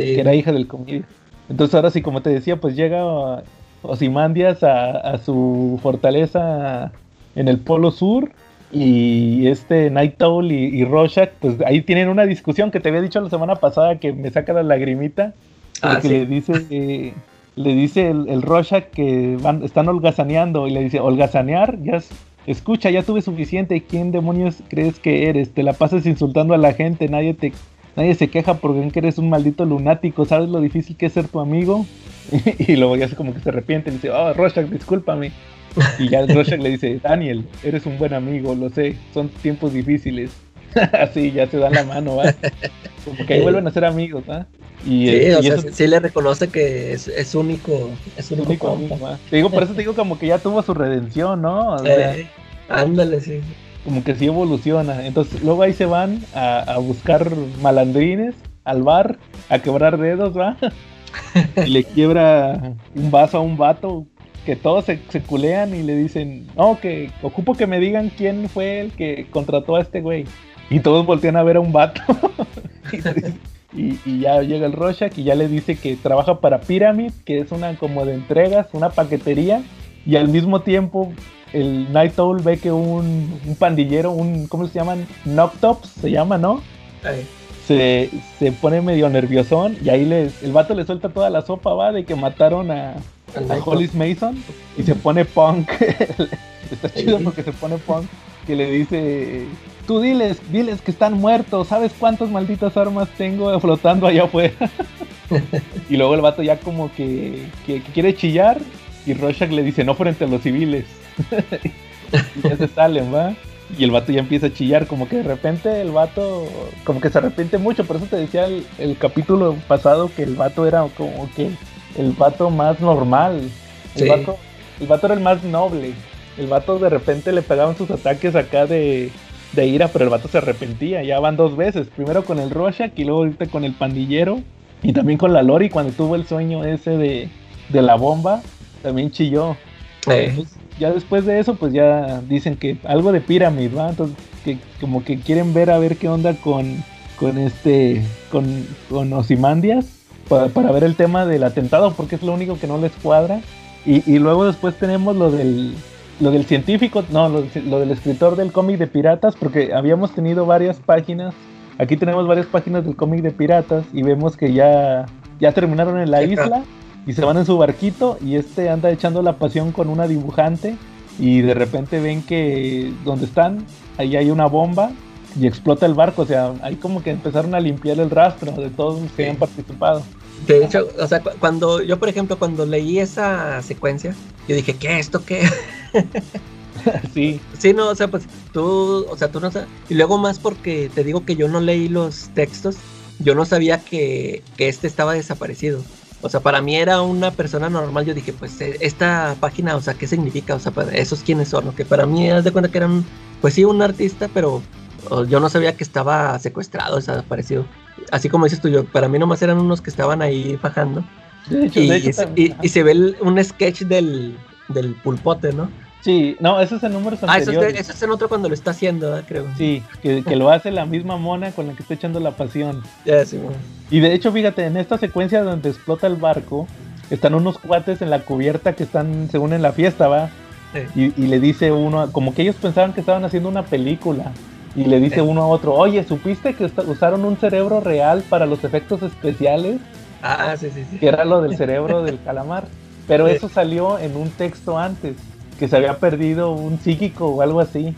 que era hija del comedian. Entonces, ahora sí, como te decía, pues llega Osimandias a, a su fortaleza en el Polo Sur y este Night Owl y, y, Rorschach, pues ahí tienen una discusión que te había dicho la semana pasada que me saca la lagrimita. Ah, porque le dice, le dice el, el, Rorschach que van, están holgazaneando y le dice, holgazanear, ya escucha, ya tuve suficiente, ¿quién demonios crees que eres? Te la pasas insultando a la gente, nadie te... Nadie se queja porque ven que eres un maldito lunático, ¿sabes lo difícil que es ser tu amigo? y luego ya se como que se arrepiente y dice, oh, Rorschach, discúlpame. Y ya Rorschach le dice, Daniel, eres un buen amigo, lo sé, son tiempos difíciles. Así, ya se dan la mano, ¿va? Como que ahí vuelven a ser amigos, ¿va? Y, sí, o sea, sí le reconoce que es, es único, es único, único amigo, Te digo, por eso te digo como que ya tuvo su redención, ¿no? O sea, ándale, sí. Como que sí evoluciona. Entonces, luego ahí se van a, buscar malandrines al bar, a quebrar dedos, ¿va? y le quiebra un vaso a un vato que todos se, culean y le dicen, no, que ocupo que me digan quién fue el que contrató a este güey. Y todos voltean a ver a un vato. y, ya llega el Rorschach y ya le dice que trabaja para Pyramid, que es una como de entregas, una paquetería. Y al mismo tiempo el Night Owl ve que un, pandillero, un, ¿cómo se llaman? Noctops se llama, ¿no? Se, se, pone medio nerviosón y ahí les, el vato le suelta toda la sopa, va, de que mataron a, a Hollis Mason y se pone punk. Está chido porque se pone punk. Que le dice: Tú diles, diles que están muertos. ¿Sabes cuántas malditas armas tengo flotando allá afuera? y luego el vato ya como que, que, quiere chillar. Y Rorschach le dice: No frente a los civiles. Y ya se salen, ¿va? Y el vato ya empieza a chillar, como que de repente el vato, como que se arrepiente mucho, por eso te decía el, el capítulo pasado que el vato era como que el vato más normal. El, vato, el vato era el más noble. El vato de repente le pegaban sus ataques acá de, de ira, pero el vato se arrepentía. Ya van dos veces. Primero con el Rorschach y luego ahorita con el pandillero. Y también con la Lori cuando tuvo el sueño ese de, de la bomba. También chilló. Ya después de eso, pues ya dicen que algo de Pyramid, ¿va? Entonces, que como que quieren ver a ver qué onda con, con este, con, con Osimandias para, ver el tema del atentado, porque es lo único que no les cuadra. Y, luego después tenemos lo del, lo del científico, no, lo, del escritor del cómic de piratas, porque habíamos tenido varias páginas. Aquí tenemos varias páginas del cómic de piratas y vemos que ya, ya terminaron en la isla y se van en su barquito y este anda echando la pasión con una dibujante y de repente ven que donde están, ahí hay una bomba y explota el barco, o sea, ahí como que empezaron a limpiar el rastro de todos los que habían participado. De hecho, o sea, cuando yo, por ejemplo, cuando leí esa secuencia, yo dije, ¿qué esto qué? sí. Sí, no, o sea, pues tú, o sea, tú no sabes. Y luego más porque te digo que yo no leí los textos. yo no sabía que, que este estaba desaparecido. O sea, para mí era una persona normal. Yo dije, pues, eh, esta página, o sea, ¿qué significa? O sea, para esos quiénes son, ¿no? Que para mí, haz de cuenta que eran, pues sí, un artista, pero yo no sabía que estaba secuestrado, desaparecido. Así como dices tú, yo, para mí nomás eran unos que estaban ahí bajando. y, se ve un sketch del, del pulpote, ¿no? Sí, no, ese es el número Ah, eso es, en otro cuando lo está haciendo, creo. Sí, que, lo hace la misma mona con la que está echando la pasión. Ya, sí, Y de hecho, fíjate, en esta secuencia donde explota el barco, están unos cuates en la cubierta que están, según en la fiesta, ¿va? Y, le dice uno, como que ellos pensaban que estaban haciendo una película. Y le dice uno a otro, oye, ¿supiste que usaron un cerebro real para los efectos especiales? Ah, sí, sí, sí. Que era lo del cerebro del calamar. Pero eso salió en un texto antes que se había perdido un psíquico o algo así.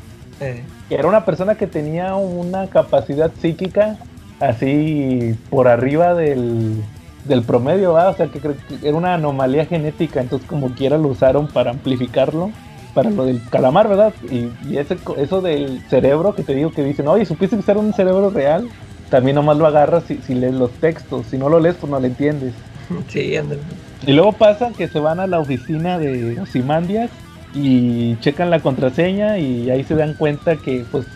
Que era una persona que tenía una capacidad psíquica así por arriba del, del promedio, o sea, que, era una anomalía genética, entonces como quiera lo usaron para amplificarlo, para lo del calamar, ¿verdad? Y, y ese, eso del cerebro que te digo que dicen, oye, ¿supiste que era un cerebro real? También nomás lo agarras si, si lees los textos, si no lo lees, pues no lo entiendes. Sí, Y luego pasa que se van a la oficina de Osimandias y checan la contraseña y ahí se dan cuenta que pues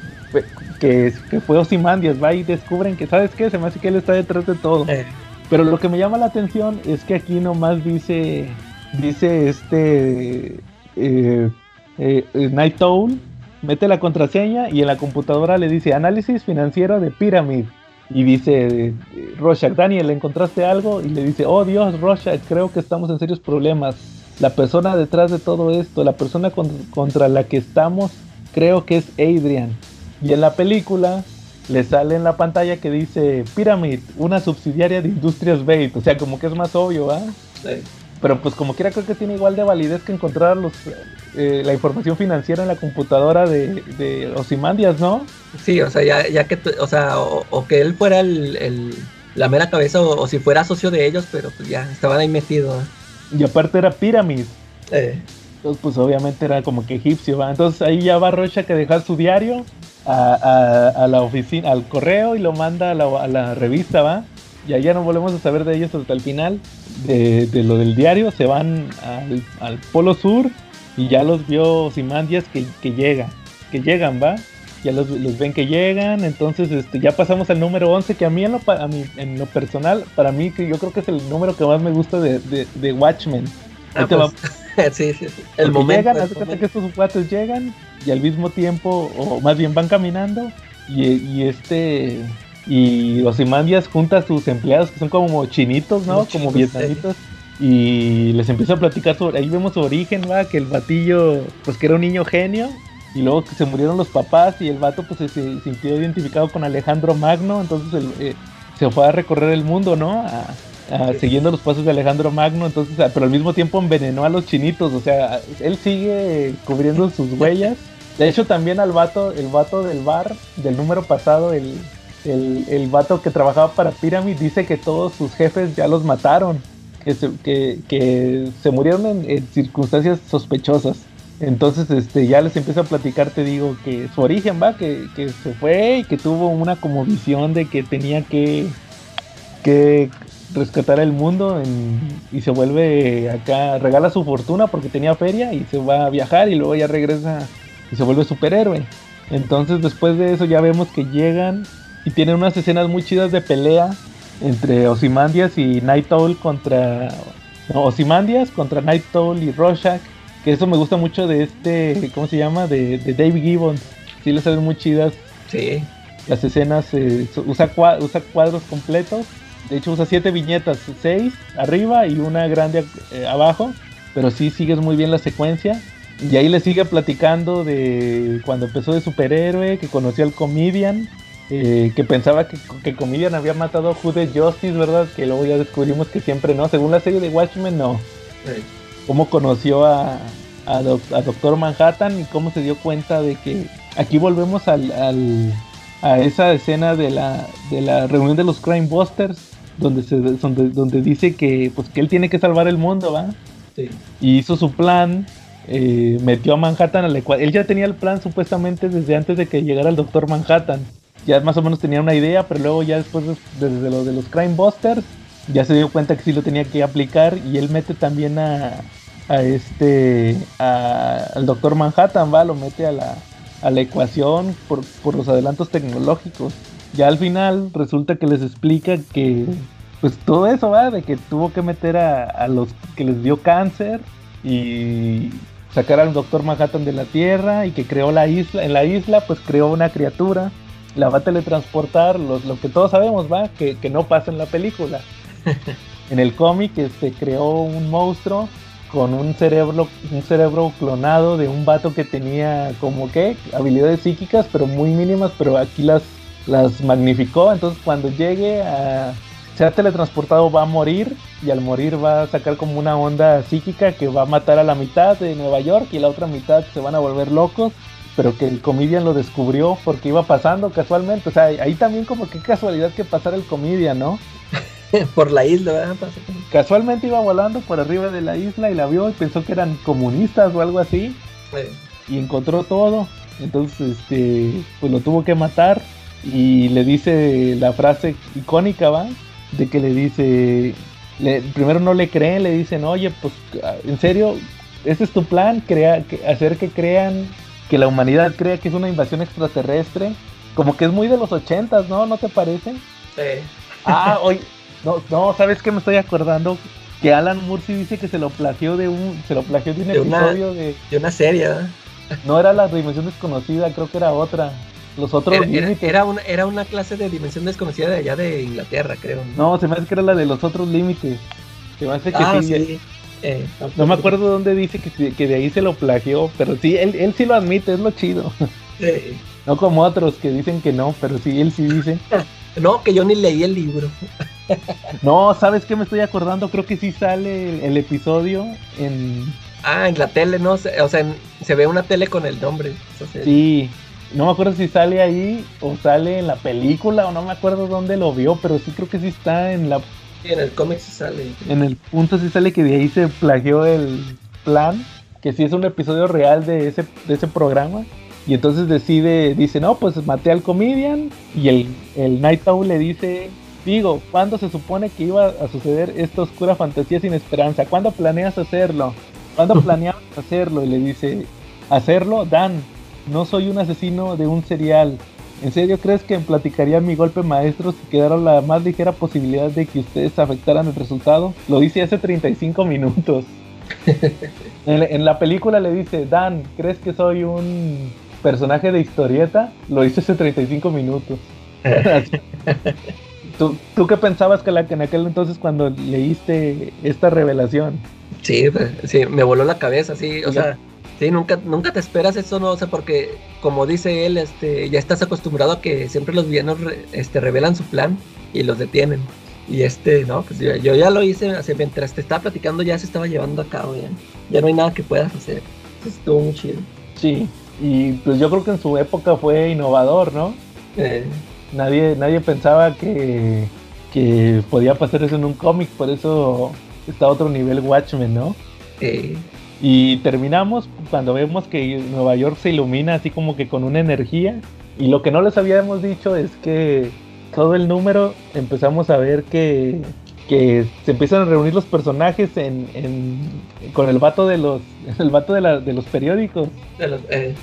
que, que fue Osimandias, va y descubren que, ¿sabes qué? Se me hace que él está detrás de todo. Eh. Pero lo que me llama la atención es que aquí nomás dice, dice este eh, eh, Night Owl, mete la contraseña y en la computadora le dice análisis financiero de Pyramid. Y dice Rorschach, Daniel, ¿encontraste algo? Y le dice, oh Dios, Rorschach, creo que estamos en serios problemas la persona detrás de todo esto, la persona contra la que estamos, creo que es Adrian. Y en la película le sale en la pantalla que dice Pyramid, una subsidiaria de Industrias Bait. O sea, como que es más obvio, ¿ah? Sí. Pero pues como quiera creo que tiene igual de validez que encontrar los, eh, la información financiera en la computadora de, de Osimandias, ¿no? Sí, o sea, ya, que, o sea, o, que él fuera el, la mera cabeza o, si fuera socio de ellos, pero pues ya estaban ahí metidos. Y aparte era Pyramid. Entonces, pues obviamente era como que egipcio, ¿va? Entonces ahí ya va Rocha que dejar su diario a, la oficina, al correo y lo manda a la, revista, ¿va? Y allá no volvemos a saber de ellos hasta el final de, lo del diario. Se van al, Polo Sur y ya los vio Simandias que, que llega, que llegan, ¿va? Ya los, ven que llegan, entonces este, ya pasamos al número 11, que a mí en lo, a mí, en lo personal, para mí que yo creo que es el número que más me gusta de, de, Watchmen. Ah, pues, sí, sí, El momento. Llegan, que estos cuates llegan y al mismo tiempo, o más bien van caminando, y, y este y los Imandias junta a sus empleados que son como chinitos, ¿no? como vietnamitas. Y les empieza a platicar sobre, ahí vemos su origen, va, que el batillo, pues que era un niño genio, y luego que se murieron los papás y el vato pues se, sintió identificado con Alejandro Magno, entonces eh, se fue a recorrer el mundo, ¿no? siguiendo los pasos de Alejandro Magno, entonces, ah, pero al mismo tiempo envenenó a los chinitos, o sea, él sigue cubriendo sus huellas. De hecho, también al vato, el vato del bar, del número pasado, el, el, vato que trabajaba para Pyramid, dice que todos sus jefes ya los mataron, que se, que, se murieron en circunstancias sospechosas. Entonces, este, ya les empiezo a platicar, te digo, que su origen va, que, se fue y que tuvo una como visión de que tenía que, que rescatar el mundo y se vuelve acá, regala su fortuna porque tenía feria y se va a viajar y luego ya regresa y se vuelve superhéroe. Entonces, después de eso ya vemos que llegan y tienen unas escenas muy chidas de pelea entre Osimandias y Night Owl contra... No, Osimandias contra Night Owl y Rorschach que eso me gusta mucho de este, ¿cómo se llama? De, de Dave Gibbons. Sí, le salen muy chidas. Sí. Las escenas, eh, usa, usa cuadros completos. De hecho, usa siete viñetas, seis arriba y una grande eh, abajo. Pero sí sigues muy bien la secuencia. Y ahí le sigue platicando de cuando empezó de superhéroe, que conoció al Comedian, eh, que pensaba que, que Comedian había matado a Jude Justice, ¿verdad? Que luego ya descubrimos que siempre no. Según la serie de Watchmen, no. Sí cómo conoció a, a, Doctor Manhattan y cómo se dio cuenta de que aquí volvemos al, a esa escena de la, de la reunión de los Crime Busters, donde, se, donde, donde dice que, pues, que él tiene que salvar el mundo, ¿va? Sí. Y hizo su plan, eh, metió a Manhattan al Él ya tenía el plan supuestamente desde antes de que llegara el Doctor Manhattan. ya más o menos tenía una idea, pero luego ya después desde lo de los Crime Busters, ya se dio cuenta que sí lo tenía que aplicar y él mete también a, a este, al Doctor Manhattan, va, lo mete a la, a la ecuación por, por los adelantos tecnológicos. Ya al final resulta que les explica que pues todo eso va de que tuvo que meter a, a, los que les dio cáncer y sacar al doctor Manhattan de la Tierra y que creó la isla, en la isla pues creó una criatura, la va a teletransportar, lo, lo que todos sabemos va, que, que, no pasa en la película. en el cómic este, creó un monstruo con un cerebro, un cerebro clonado de un vato que tenía como que habilidades psíquicas pero muy mínimas, pero aquí las, las magnificó, entonces cuando llegue a se ha teletransportado va a morir y al morir va a sacar como una onda psíquica que va a matar a la mitad de Nueva York y la otra mitad se van a volver locos, pero que el comedian lo descubrió porque iba pasando casualmente, o sea, ahí también como que casualidad que pasara el comedian, ¿no? por la isla, ¿verdad? Casualmente iba volando por arriba de la isla y la vio y pensó que eran comunistas o algo así. Y encontró todo. Entonces, este, pues lo tuvo que matar y le dice la frase icónica, ¿va? de que le dice, le, primero no le creen, le dicen, oye, pues en serio, ese es tu plan, crea, que, hacer que crean, que la humanidad crea que es una invasión extraterrestre, como que es muy de los ochentas, ¿no? ¿No te parece? Sí. Ah, oye, no, no, ¿sabes qué me estoy acordando? Que Alan Murphy dice que se lo plagió de un, se lo plagió de un episodio una, de... De una serie, ¿verdad? No era la dimensión desconocida, creo que era otra. Los otros era, límites. Era una, era una clase de dimensión desconocida de allá de Inglaterra, creo. No, no se me hace que era la de los otros límites. Se me hace que ah, sí. sí. Eh, no me acuerdo dónde dice que, que, de ahí se lo plagió, pero sí, él, él sí lo admite, es lo chido. Sí. No como otros que dicen que no, pero sí, él sí dice. no, que yo ni leí el libro. no, ¿sabes qué me estoy acordando? Creo que sí sale el, el episodio en... Ah, en la tele, ¿no? O sea, en, se ve una tele con el nombre. Sí, no me acuerdo si sale ahí o sale en la película o no me acuerdo dónde lo vio, pero sí creo que sí está en la... Sí, en el cómic sí sale. En el punto sí sale que de ahí se plagió el plan, que sí es un episodio real de ese, de ese programa. Y entonces decide, dice, no, pues maté al comedian. Y el, el Night Owl le dice, digo, ¿cuándo se supone que iba a suceder esta oscura fantasía sin esperanza? ¿Cuándo planeas hacerlo? ¿Cuándo planeas hacerlo? Y le dice, ¿hacerlo? Dan, no soy un asesino de un serial. ¿En serio crees que platicaría mi golpe maestro si quedara la más ligera posibilidad de que ustedes afectaran el resultado? Lo dice hace 35 minutos. en, en, la película le dice, Dan, ¿crees que soy un personaje de historieta? Lo dice hace 35 minutos. ¿Tú, ¿Tú, qué pensabas que, la, que en aquel entonces cuando leíste esta revelación? Sí, sí, me voló la cabeza, sí, o sea Sí, nunca, nunca te esperas eso, no, o sea, porque como dice él, este, ya estás acostumbrado a que siempre los villanos este, revelan su plan y los detienen. Y este, no, pues yo, yo ya lo hice, mientras te estaba platicando ya se estaba llevando a cabo, ya, ya no hay nada que puedas hacer. Estuvo muy chido. Sí, y pues yo creo que en su época fue innovador, ¿no? Eh. Nadie, nadie pensaba que, que podía pasar eso en un cómic, por eso está a otro nivel Watchmen, ¿no? Eh. Y terminamos cuando vemos que Nueva York se ilumina así como que con una energía. Y lo que no les habíamos dicho es que todo el número empezamos a ver que, que se empiezan a reunir los personajes en, en con el vato de los el vato de, la, de los periódicos. De los, eh.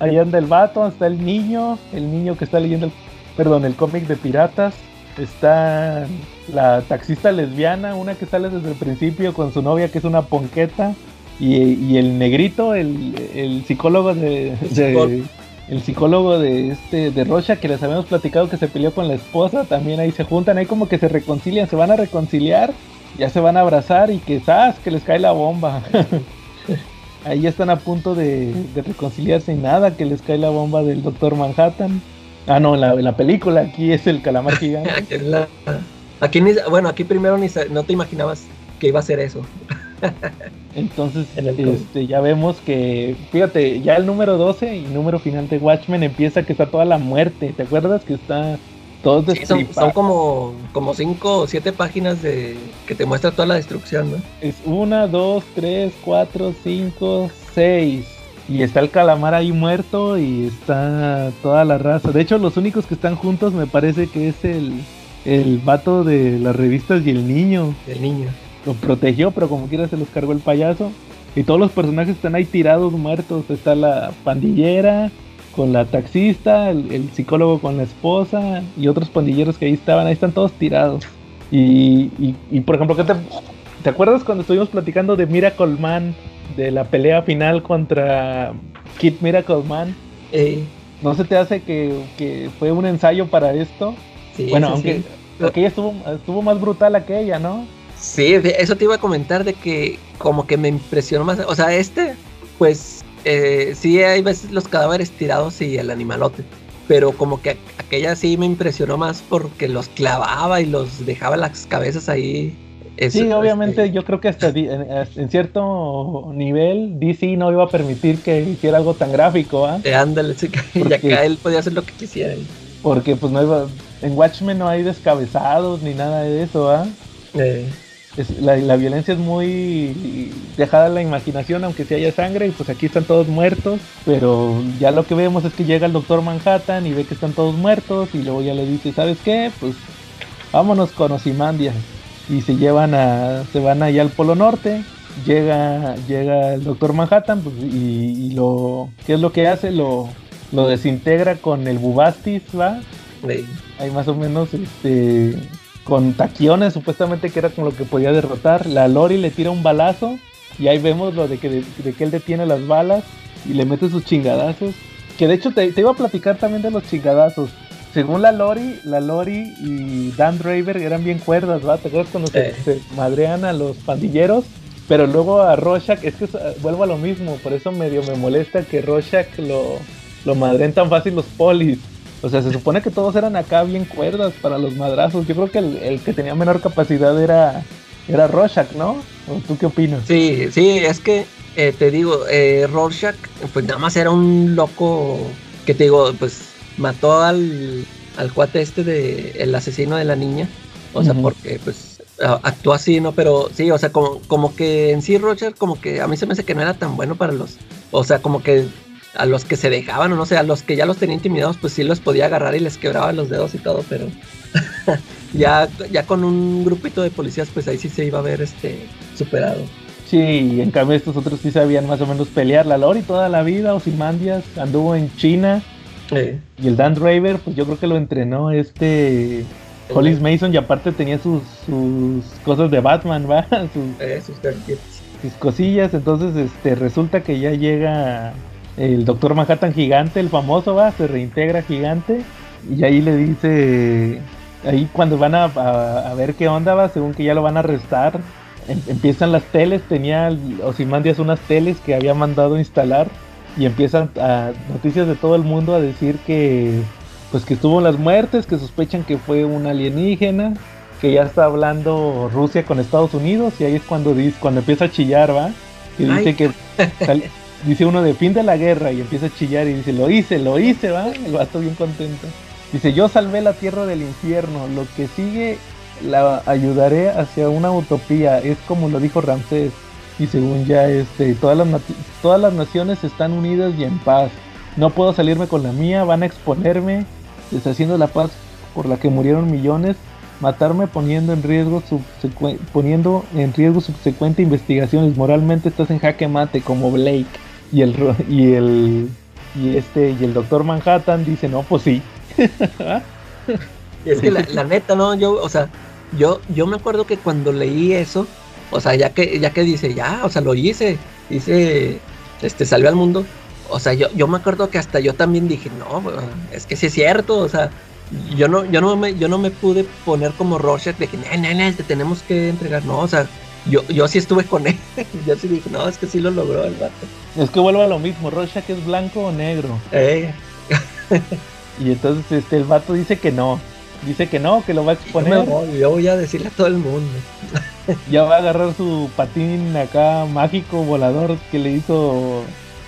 Ahí, anda el vato, está el niño, el niño que está leyendo el, perdón, el cómic de piratas. Está la taxista lesbiana, una que sale desde el principio con su novia que es una ponqueta. Y, y el negrito, el, el psicólogo de, de, el psicólogo de este de Rocha que les habíamos platicado que se peleó con la esposa, también ahí se juntan, ahí como que se reconcilian, se van a reconciliar, ya se van a abrazar y que ¡zas! que les cae la bomba. ahí están a punto de, de, reconciliarse y nada, que les cae la bomba del Doctor Manhattan. Ah, no, la, la película aquí es el calamar gigante. aquí, ni, bueno, aquí primero ni no te imaginabas que iba a ser eso. Entonces, este, ya vemos que, fíjate, ya el número 12 y número final de Watchmen empieza que está toda la muerte. ¿Te acuerdas que está todo sí, son, son, como, como cinco o siete páginas de que te muestra toda la destrucción, ¿no? Es una, dos, tres, cuatro, cinco, seis. Y está el calamar ahí muerto y está toda la raza. De hecho, los únicos que están juntos me parece que es el, el vato de las revistas y el niño. El niño. Lo protegió, pero como quiera se los cargó el payaso. Y todos los personajes están ahí tirados, muertos. Está la pandillera con la taxista, el, psicólogo con la esposa y otros pandilleros que ahí estaban. Ahí están todos tirados. Y, y, por ejemplo, ¿qué te, ¿te acuerdas cuando estuvimos platicando de Miracle Man? De la pelea final contra Kid Miracle Man. Eh. ¿No se te hace que, fue un ensayo para esto? Sí, bueno, aunque aquella estuvo, estuvo más brutal aquella, ¿no? Sí, eso te iba a comentar de que como que me impresionó más. O sea, este, pues eh, sí hay veces los cadáveres tirados y el animalote. Pero como que aquella sí me impresionó más porque los clavaba y los dejaba las cabezas ahí. sí, obviamente este, yo creo que hasta en, cierto nivel DC no iba a permitir que hiciera algo tan gráfico, ¿ah? ándale, sí, y acá él podía hacer lo que quisiera. Porque pues no iba, en Watchmen no hay descabezados ni nada de eso, ¿ah? Eh la, violencia es muy dejada a la imaginación, aunque si haya sangre, y pues aquí están todos muertos, pero ya lo que vemos es que llega el doctor Manhattan y ve que están todos muertos, y luego ya le dice, ¿sabes qué? Pues vámonos con Osimandia. Y se llevan a, se van allá al Polo Norte, llega, llega el doctor Manhattan, pues, y, lo, ¿qué es lo que hace? Lo, lo desintegra con el Bubastis, ¿va? Ahí más o menos, este, con taquiones, supuestamente que era con lo que podía derrotar. La Lori le tira un balazo y ahí vemos lo de que, de, que él detiene las balas y le mete sus chingadazos. Que de hecho te, iba a platicar también de los chingadazos. Según la Lori, la Lori y Dan Draver eran bien cuerdas, ¿va? ¿Te acuerdas cuando se, madrean a los pandilleros? Pero luego a Rorschach, es que vuelvo a lo mismo, por eso medio me molesta que Rorschach lo, lo madren tan fácil los polis. O sea, se supone que todos eran acá bien cuerdas para los madrazos. Yo creo que el, que tenía menor capacidad era, era Rorschach, ¿no? ¿O tú qué opinas? Sí, sí, es que eh, te digo, eh, Rorschach, pues nada más era un loco que te digo, pues mató al, al cuate este de el asesino de la niña. O sea, porque pues actuó así, ¿no? Pero sí, o sea, como, como que en sí Rorschach, como que a mí se me hace que no era tan bueno para los... O sea, como que a los que se dejaban o no sé, a los que ya los tenía intimidados, pues sí los podía agarrar y les quebraba los dedos y todo, pero ya, ya con un grupito de policías, pues ahí sí se iba a ver este superado. Sí, en cambio estos otros sí sabían más o menos pelear. La Lori toda la vida, Osimandias, anduvo en China. Y el Dan Draver, pues yo creo que lo entrenó este Hollis Mason y aparte tenía sus, sus cosas de Batman, ¿va? Sus, eh, sus, sus cosillas, entonces este resulta que ya llega el Doctor Manhattan gigante, el famoso, va, se reintegra gigante y ahí le dice, ahí cuando van a, ver qué onda va, según que ya lo van a arrestar, em, empiezan las teles, tenía Osimandias unas teles que había mandado instalar y empiezan a, noticias de todo el mundo a decir que pues que estuvo las muertes, que sospechan que fue un alienígena, que ya está hablando Rusia con Estados Unidos y ahí es cuando dice, cuando empieza a chillar, va, y dice que dice uno de fin de la guerra y empieza a chillar y dice, lo hice, lo hice, va, el vato bien contento. Dice, yo salvé la tierra del infierno, lo que sigue la ayudaré hacia una utopía, es como lo dijo Ramsés. Y según ya este, todas las, todas las naciones están unidas y en paz. No puedo salirme con la mía, van a exponerme, deshaciendo la paz por la que murieron millones, matarme poniendo en riesgo poniendo en riesgo subsecuente investigaciones. Moralmente estás en jaque mate como Blake y el y el y este y el doctor Manhattan dice no pues sí es que la, neta no yo o sea yo yo me acuerdo que cuando leí eso o sea ya que ya que dice ya o sea lo hice dice este salvé al mundo o sea yo yo me acuerdo que hasta yo también dije no es que sí es cierto o sea yo no yo no me yo no me pude poner como Rorschach de que no, te tenemos que entregar no o sea yo, yo sí estuve con él. yo sí dije, no, es que sí lo logró el vato. Es que vuelvo a lo mismo, Rorschach es blanco o negro. Eh. y entonces este el vato dice que no. Dice que no, que lo va a exponer. Yo, voy a decirle a todo el mundo. ya va a agarrar su patín acá mágico volador que le hizo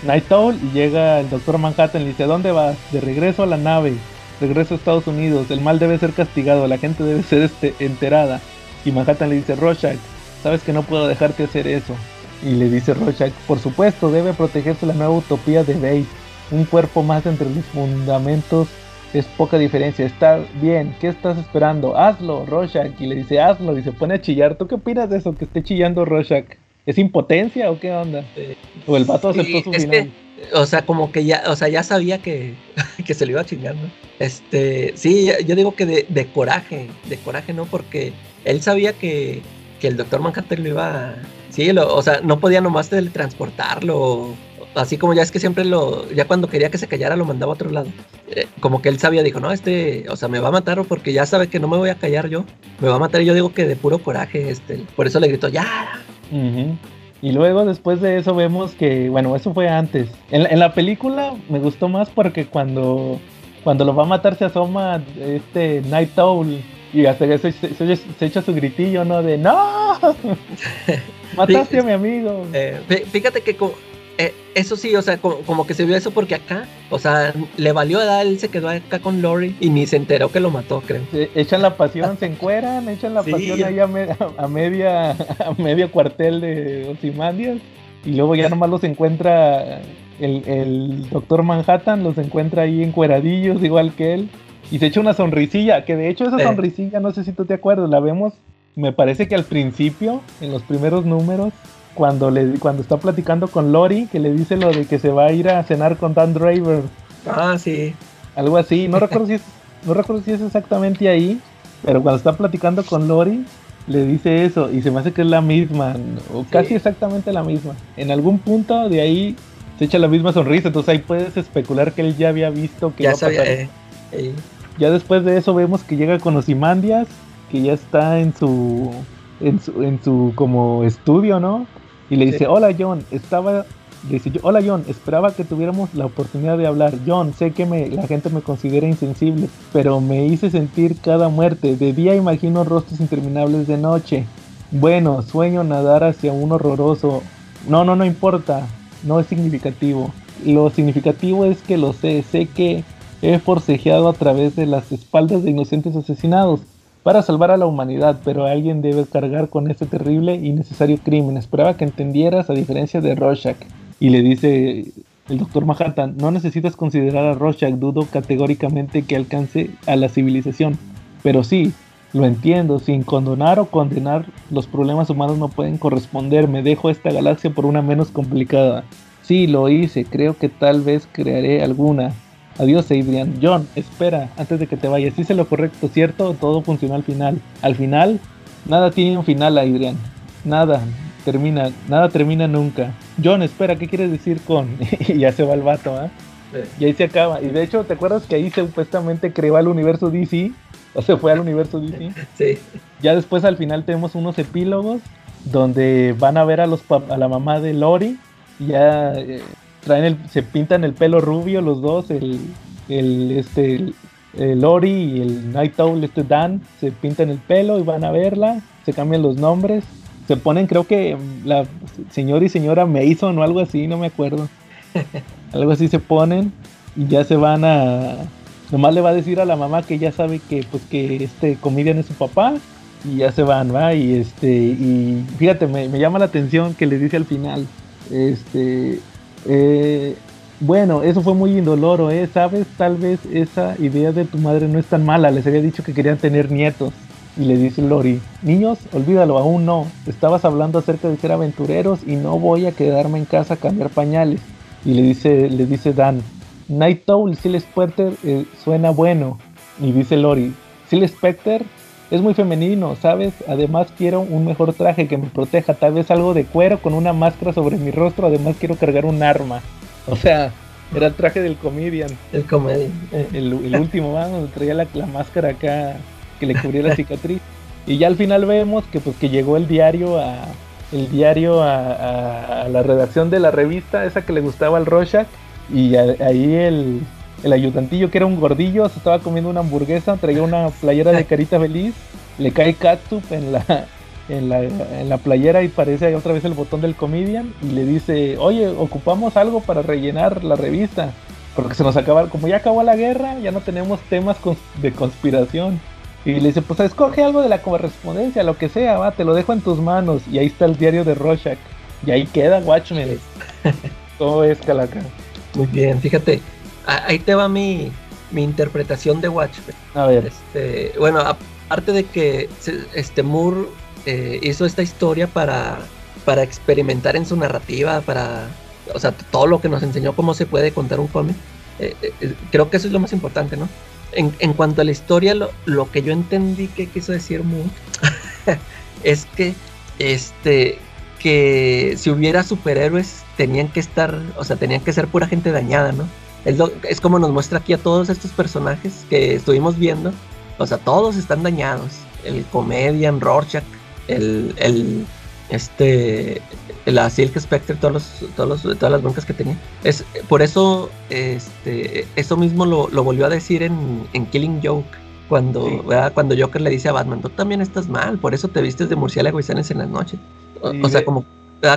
Night Owl y llega el doctor Manhattan y le dice, ¿dónde vas? De regreso a la nave, regreso a Estados Unidos, el mal debe ser castigado, la gente debe ser este, enterada. Y Manhattan le dice, Rorschach, Sabes que no puedo dejarte hacer eso. Y le dice Rorschach, por supuesto, debe protegerse la nueva utopía de Bate. Un cuerpo más entre los fundamentos es poca diferencia. Está bien, ¿qué estás esperando? Hazlo, Rorschach. Y le dice, hazlo. Y se pone a chillar. ¿Tú qué opinas de eso? Que esté chillando Rorschach. ¿Es impotencia o qué onda? o el vato aceptó su final. o sea, como que ya, o sea, ya sabía que, que se le iba a chingar, ¿no? Este, sí, yo digo que de, de coraje, de coraje, ¿no? Porque él sabía que, que el doctor Manhattan lo iba. Sí, lo, o sea, no podía nomás teletransportarlo así como ya es que siempre lo, ya cuando quería que se callara lo mandaba a otro lado. Eh, como que él sabía, dijo, no, este, o sea, me va a matar porque ya sabe que no me voy a callar yo, me va a matar y yo digo que de puro coraje, este, por eso le gritó, ya. Y luego después de eso vemos que, bueno, eso fue antes. En, la película me gustó más porque cuando, cuando lo va a matar se asoma este Night Owl y hasta que se, se, echa su gritillo, ¿no? De ¡No! Mataste a mi amigo. Eh, fíjate que eh, eso sí, o sea, como, que se vio eso porque acá, o sea, le valió edad, él se quedó acá con Lori y ni se enteró que lo mató, creo. echan la pasión, se encueran, echan la pasión ahí a, media a medio cuartel de Ozymandias y luego ya nomás los encuentra el, el doctor Manhattan, los encuentra ahí encueradillos igual que él y se echa una sonrisilla, que de hecho esa sonrisilla, no sé si tú te acuerdas, la vemos, me parece que al principio, en los primeros números, cuando le cuando está platicando con Lori, que le dice lo de que se va a ir a cenar con Dan Draver. Ah, sí. Algo así, no recuerdo si es, no recuerdo si es exactamente ahí, pero cuando está platicando con Lori, le dice eso y se me hace que es la misma, o casi exactamente la misma. En algún punto de ahí se echa la misma sonrisa, entonces ahí puedes especular que él ya había visto que ya sabía, eh, Ya después de eso vemos que llega con Osimandias, que ya está en su en su, en su como estudio, ¿no? Y le dice, hola John, estaba, dice, hola John, esperaba que tuviéramos la oportunidad de hablar. John, sé que me, la gente me considera insensible, pero me hice sentir cada muerte. De día imagino rostros interminables de noche. Bueno, sueño nadar hacia un horroroso. No, no, no importa, no es significativo. Lo significativo es que lo sé, sé que he forcejeado a través de las espaldas de inocentes asesinados para salvar a la humanidad, pero alguien debe cargar con este terrible y necesario crimen. Esperaba que entendieras a diferencia de Rorschach. Y le dice el doctor Manhattan, no necesitas considerar a Rorschach, dudo categóricamente que alcance a la civilización. Pero sí, lo entiendo, sin condonar o condenar, los problemas humanos no pueden corresponder. Me dejo esta galaxia por una menos complicada. Sí, lo hice, creo que tal vez crearé alguna. Adiós, Adrian. John, espera, antes de que te vayas. Hice lo correcto, ¿cierto? Todo funcionó al final. Al final, nada tiene un final, Adrian. Nada termina, nada termina nunca. John, espera, ¿qué quieres decir con? y ya se va el vato, ¿ah? Y ahí se acaba. Y de hecho, ¿te acuerdas que ahí supuestamente creó al universo DC? O se fue al universo DC. Sí. Ya después al final tenemos unos epílogos donde van a ver a los a la mamá de Lori. Y ya eh, traen el, se pintan el pelo rubio los dos, el, el este el, Lori y el Night Owl, este Dan, se pintan el pelo y van a verla, se cambian los nombres, se ponen creo que la señor y señora Mason o algo así, no me acuerdo. algo así se ponen y ya se van a nomás le va a decir a la mamá que ya sabe que pues que este comedian es su papá y ya se van, va y este y fíjate me, me llama la atención que le dice al final este eh, bueno, eso fue muy indoloro, ¿eh? ¿Sabes? Tal vez esa idea de tu madre no es tan mala. Les había dicho que querían tener nietos. Y le dice Lori, niños, olvídalo, aún no. Estabas hablando acerca de ser aventureros y no voy a quedarme en casa a cambiar pañales. Y le dice, le dice Dan, Night Owl, Sil Specter eh, suena bueno. Y dice Lori, Sil Specter es muy femenino, ¿sabes? Además quiero un mejor traje que me proteja, tal vez algo de cuero con una máscara sobre mi rostro, además quiero cargar un arma. O sea, era el traje del comedian. El comedian. Eh. El, último, vamos, traía la, máscara acá que le cubría la cicatriz. Y ya al final vemos que pues que llegó el diario a el diario a, la redacción de la revista, esa que le gustaba al Rorschach, y ahí el, el ayudantillo, que era un gordillo, se estaba comiendo una hamburguesa, traía una playera de carita feliz, le cae catsup en la, en la, en la playera y parece ahí otra vez el botón del comedian y le dice, oye, ocupamos algo para rellenar la revista, porque se nos acaba, como ya acabó la guerra, ya no tenemos temas de conspiración. Y le dice, pues escoge algo de la correspondencia, lo que sea, va, te lo dejo en tus manos. Y ahí está el diario de Rorschach. Y ahí queda Watchmen. ¿Cómo es, Calaca? Muy bien, fíjate, ahí te va mi, mi interpretación de Watchmen. A ver. Este, bueno, aparte de que este Moore eh, hizo esta historia para, para experimentar en su narrativa, para, o sea, todo lo que nos enseñó cómo se puede contar un cómic, eh, eh, creo que eso es lo más importante, ¿no? En, en cuanto a la historia, lo, lo, que yo entendí que quiso decir Moore es que, este, que si hubiera superhéroes tenían que estar, o sea, tenían que ser pura gente dañada, ¿no? Es, es como nos muestra aquí a todos estos personajes que estuvimos viendo, o sea, todos están dañados. El Comedian, Rorschach, el, el este la Silk Spectre todos los, todos todas las broncas que tenía. Es por eso este eso mismo lo, lo volvió a decir en, en Killing Joke cuando cuando Joker le dice a Batman tú también estás mal por eso te vistes de murciélago y sales en las noches o, sea como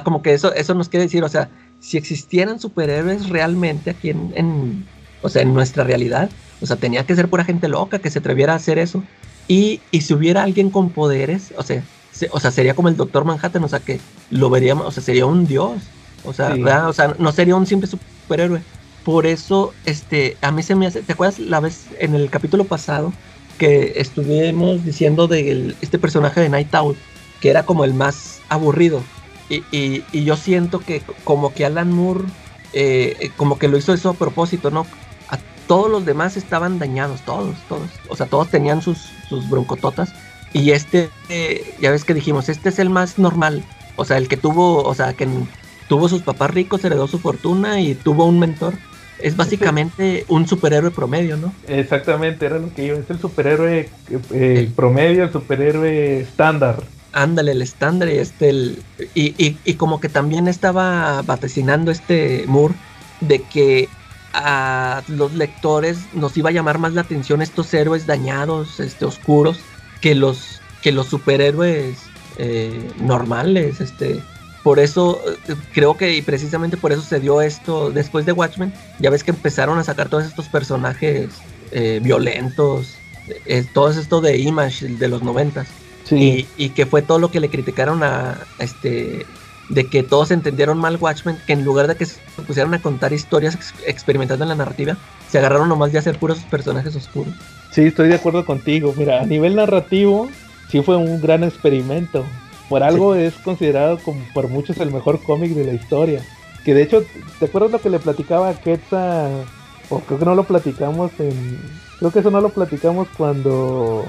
como que eso eso nos quiere decir o sea si existieran superhéroes realmente aquí en, en o sea en nuestra realidad o sea tenía que ser pura gente loca que se atreviera a hacer eso y, y si hubiera alguien con poderes o sea o sea, sería como el Doctor Manhattan, o sea, que lo veríamos, o sea, sería un dios, o sea, o sea, no sería un simple superhéroe. Por eso, este, a mí se me hace, ¿te acuerdas la vez en el capítulo pasado que estuvimos diciendo de este personaje de Night Owl, que era como el más aburrido? Y, y, yo siento que como que Alan Moore, eh, como que lo hizo eso a propósito, ¿no? A todos los demás estaban dañados, todos, todos. O sea, todos tenían sus, sus broncototas y este, ya ves que dijimos, este es el más normal. O sea, el que tuvo, o sea, que tuvo sus papás ricos, heredó su fortuna y tuvo un mentor. Es básicamente un superhéroe promedio, ¿no? Exactamente, era lo que iba. Es el superhéroe eh, promedio, el superhéroe estándar. Ándale, el estándar y este, el, y, y, como que también estaba vaticinando este Moore de que a los lectores nos iba a llamar más la atención estos héroes dañados, este, oscuros, que los, que los superhéroes eh, normales. Este, por eso eh, creo que y precisamente por eso se dio esto después de Watchmen. Ya ves que empezaron a sacar todos estos personajes eh, violentos, todo esto de Image de los noventas. Y, y, que fue todo lo que le criticaron a, este de que todos entendieron mal Watchmen, que en lugar de que se pusieran a contar historias experimentando en la narrativa, se agarraron nomás de hacer puros personajes oscuros. Sí, estoy de acuerdo contigo. Mira, a nivel narrativo, sí fue un gran experimento. Por algo es considerado como por muchos el mejor cómic de la historia. Que de hecho, ¿te acuerdas lo que le platicaba a Quetza? O creo que no lo platicamos en. Creo que eso no lo platicamos cuando.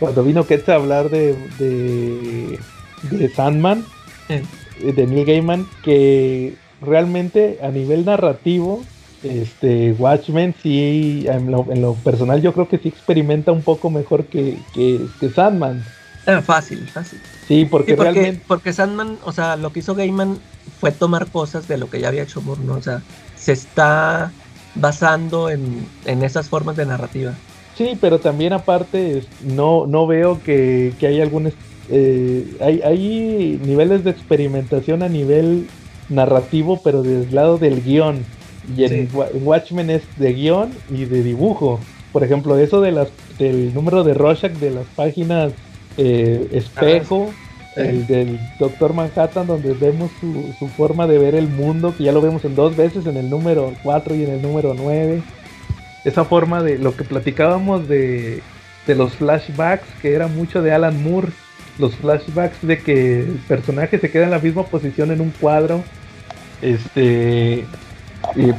Cuando vino Quetza a hablar de. de. de Sandman. De Neil Gaiman. Que realmente a nivel narrativo este Watchmen sí, en lo, personal yo creo que sí experimenta un poco mejor que, que, Sandman. Ah, fácil, fácil. Sí, porque, realmente... porque Sandman, o sea, lo que hizo Gaiman fue tomar cosas de lo que ya había hecho Moore, ¿no? O sea, se está basando en, en esas formas de narrativa. Sí, pero también aparte no, no veo que, que hay algún... Eh, hay, hay niveles de experimentación a nivel narrativo, pero del lado del guion. Y en, Watchmen es de guion y de dibujo. Por ejemplo, eso de las, del número de Rorschach de las páginas eh, espejo, ah, el del Doctor Manhattan, donde vemos su, forma de ver el mundo, que ya lo vemos en dos veces, en el número 4 y en el número 9. Esa forma de lo que platicábamos de, de los flashbacks, que era mucho de Alan Moore. Los flashbacks de que el personaje se queda en la misma posición en un cuadro. Este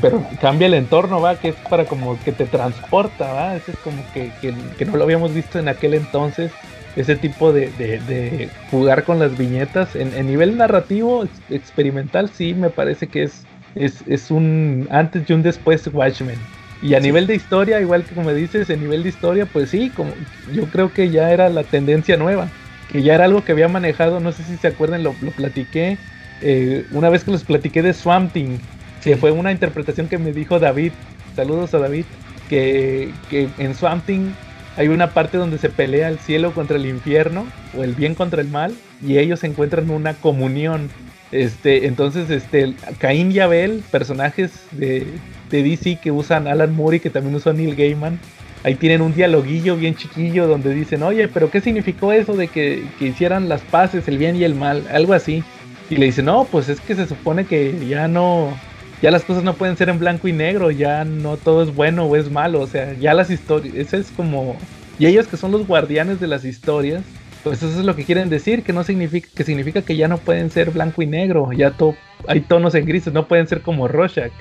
pero cambia el entorno, va, que es para como que te transporta, va, ese es como que, que, no lo habíamos visto en aquel entonces, ese tipo de, jugar con las viñetas. En, nivel narrativo, experimental, sí, me parece que es, es, un antes y un después Watchmen. Y a nivel de historia, igual que como dices, en nivel de historia, pues sí, como yo creo que ya era la tendencia nueva, que ya era algo que había manejado, no sé si se acuerdan, lo, lo platiqué eh, una vez que les platiqué de Swamp Thing que fue una interpretación que me dijo David, saludos a David, que, que en Swamp Thing hay una parte donde se pelea el cielo contra el infierno o el bien contra el mal y ellos encuentran una comunión. Este, entonces, este, Caín y Abel, personajes de, DC que usan Alan Moore y que también usan Neil Gaiman, ahí tienen un dialoguillo bien chiquillo donde dicen, oye, pero ¿qué significó eso de que, que hicieran las paces, el bien y el mal? Algo así. Y le dice, no, pues es que se supone que ya no, ya las cosas no pueden ser en blanco y negro, ya no todo es bueno o es malo, o sea, ya las historias, ese es como, y ellos que son los guardianes de las historias, pues eso es lo que quieren decir, que no significa, que significa que ya no pueden ser blanco y negro, ya to, hay tonos en grises, no pueden ser como Rorschach.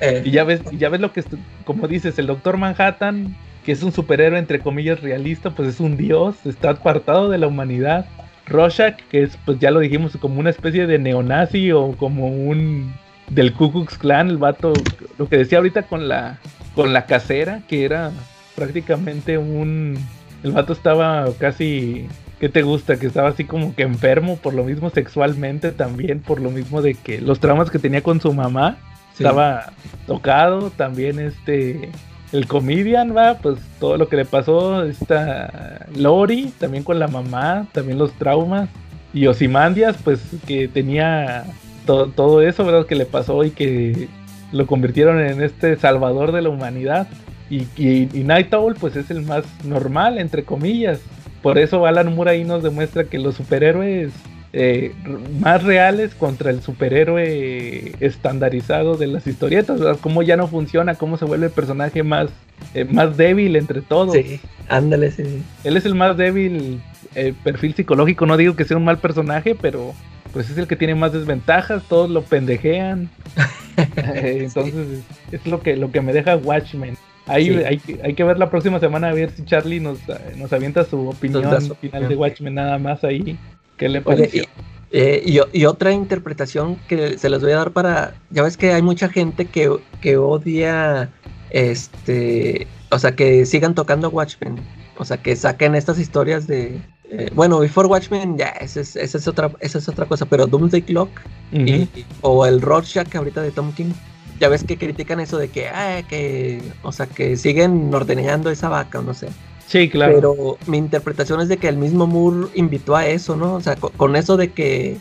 Eh, Y ya ves, ya ves lo que, como dices, el Doctor Manhattan, que es un superhéroe entre comillas realista, pues es un dios, está apartado de la humanidad. Rorschach, que es, pues ya lo dijimos, como una especie de neonazi o como un del Ku Klux Klan, el vato, lo que decía ahorita con la, con la casera, que era prácticamente un, el vato estaba casi, ¿qué te gusta? Que estaba así como que enfermo, por lo mismo sexualmente también, por lo mismo de que los traumas que tenía con su mamá, sí. estaba tocado, también este el comedian va, pues todo lo que le pasó esta Lori, también con la mamá, también los traumas y Osimandias, pues que tenía to- todo eso, ¿verdad? Que le pasó y que lo convirtieron en este salvador de la humanidad. Y, y, y Night Owl, pues es el más normal, entre comillas. Por eso Alan Moore ahí nos demuestra que los superhéroes eh, más reales contra el superhéroe estandarizado de las historietas, ¿verdad? Cómo ya no funciona, cómo se vuelve el personaje más, eh, más débil entre todos. Sí, ándale, sí. Él es el más débil, eh, perfil psicológico, no digo que sea un mal personaje, pero pues es el que tiene más desventajas, todos lo pendejean. Entonces es lo que, lo que me deja Watchmen. Ahí Sí. hay, que- hay que ver la próxima semana a ver si Charlie nos, eh, nos avienta su opinión su final opinión. de Watchmen nada más ahí. ¿Qué le Oye, pareció? y, eh, y o- y otra interpretación que se les voy a dar para. Ya ves que hay mucha gente que, que odia. Este. O sea, que sigan tocando Watchmen. O sea, que saquen estas historias de. eh, bueno, Before Watchmen, ya, esa es, esa es, otra, esa es otra cosa. Pero Doomsday Clock y- Ujú. o el Rorschach ahorita de Tom King. Ya ves que critican eso de que, ah, que, o sea, que siguen ordeñando esa vaca, o no sé. Sí, claro. Pero mi interpretación es de que el mismo Moore invitó a eso, ¿no? O sea, co- con, eso de que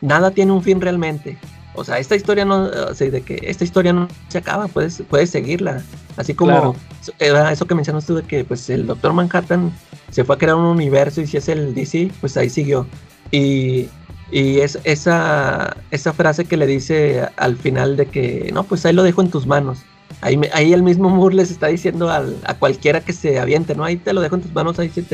nada tiene un fin realmente. O sea, esta historia no, o sea, de que esta historia no se acaba, puedes, puedes seguirla. Así como Claro. eso que mencionas tú de que pues el Doctor Manhattan se fue a crear un universo y si es el DC, pues ahí siguió. Y, y es, esa, esa frase que le dice al final de que, no, pues ahí lo dejo en tus manos. Ahí, ahí el mismo Moore les está diciendo al- a cualquiera que se aviente, ¿no? Ahí te lo dejo en tus manos, ahí si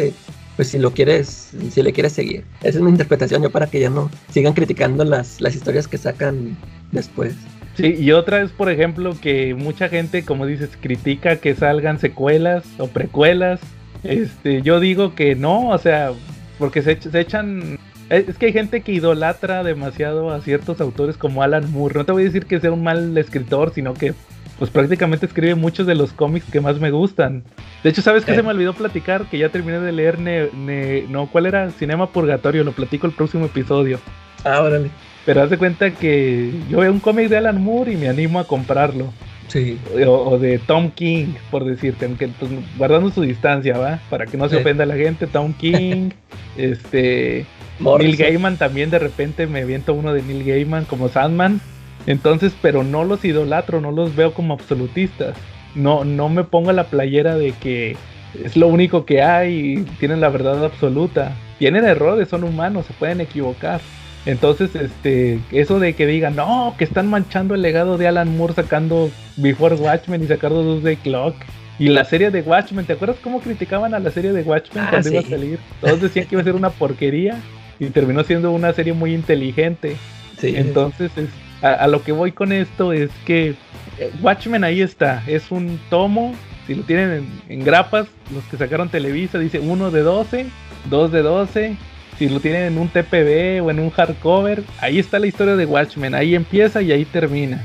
pues si lo quieres, si le quieres seguir. Esa es mi interpretación yo para que ya no sigan criticando las, las historias que sacan después. Sí, y otra es, por ejemplo, que mucha gente, como dices, critica que salgan secuelas o precuelas. Este, yo digo que no, o sea, porque se, se echan. Es es que hay gente que idolatra demasiado a ciertos autores como Alan Moore. No te voy a decir que sea un mal escritor, sino que, pues prácticamente escribe muchos de los cómics que más me gustan. De hecho, ¿sabes qué Eh. se me olvidó platicar? Que ya terminé de leer. Ne- Ne- no, ¿cuál era? Cinema Purgatorio. Lo platico el próximo episodio. Ah, órale. Pero haz de cuenta que yo veo un cómic de Alan Moore y me animo a comprarlo. Sí. O, o de Tom King, por decirte, aunque pues, guardando su distancia, ¿va? Para que no se ofenda a la gente. Tom King, este. Neil. Gaiman también de repente me aviento uno de Neil Gaiman como Sandman. Entonces, pero no los idolatro, no los veo como absolutistas. No, no me pongo la playera de que es lo único que hay y tienen la verdad absoluta. Tienen errores, son humanos, se pueden equivocar. Entonces, este, eso de que digan, no, que están manchando el legado de Alan Moore sacando Before Watchmen y sacando Doomsday Clock. Y la serie de Watchmen, ¿te acuerdas cómo criticaban a la serie de Watchmen Ah, cuando iba a salir? Todos decían que iba a ser una porquería y terminó siendo una serie muy inteligente. Sí. Entonces, es- a, a lo que voy con esto es que eh, Watchmen ahí está, es un tomo, si lo tienen en, en grapas, los que sacaron Televisa, dice 1 de 12, 2 de 12, si lo tienen en un TPB o en un hardcover, ahí está la historia de Watchmen, ahí empieza y ahí termina.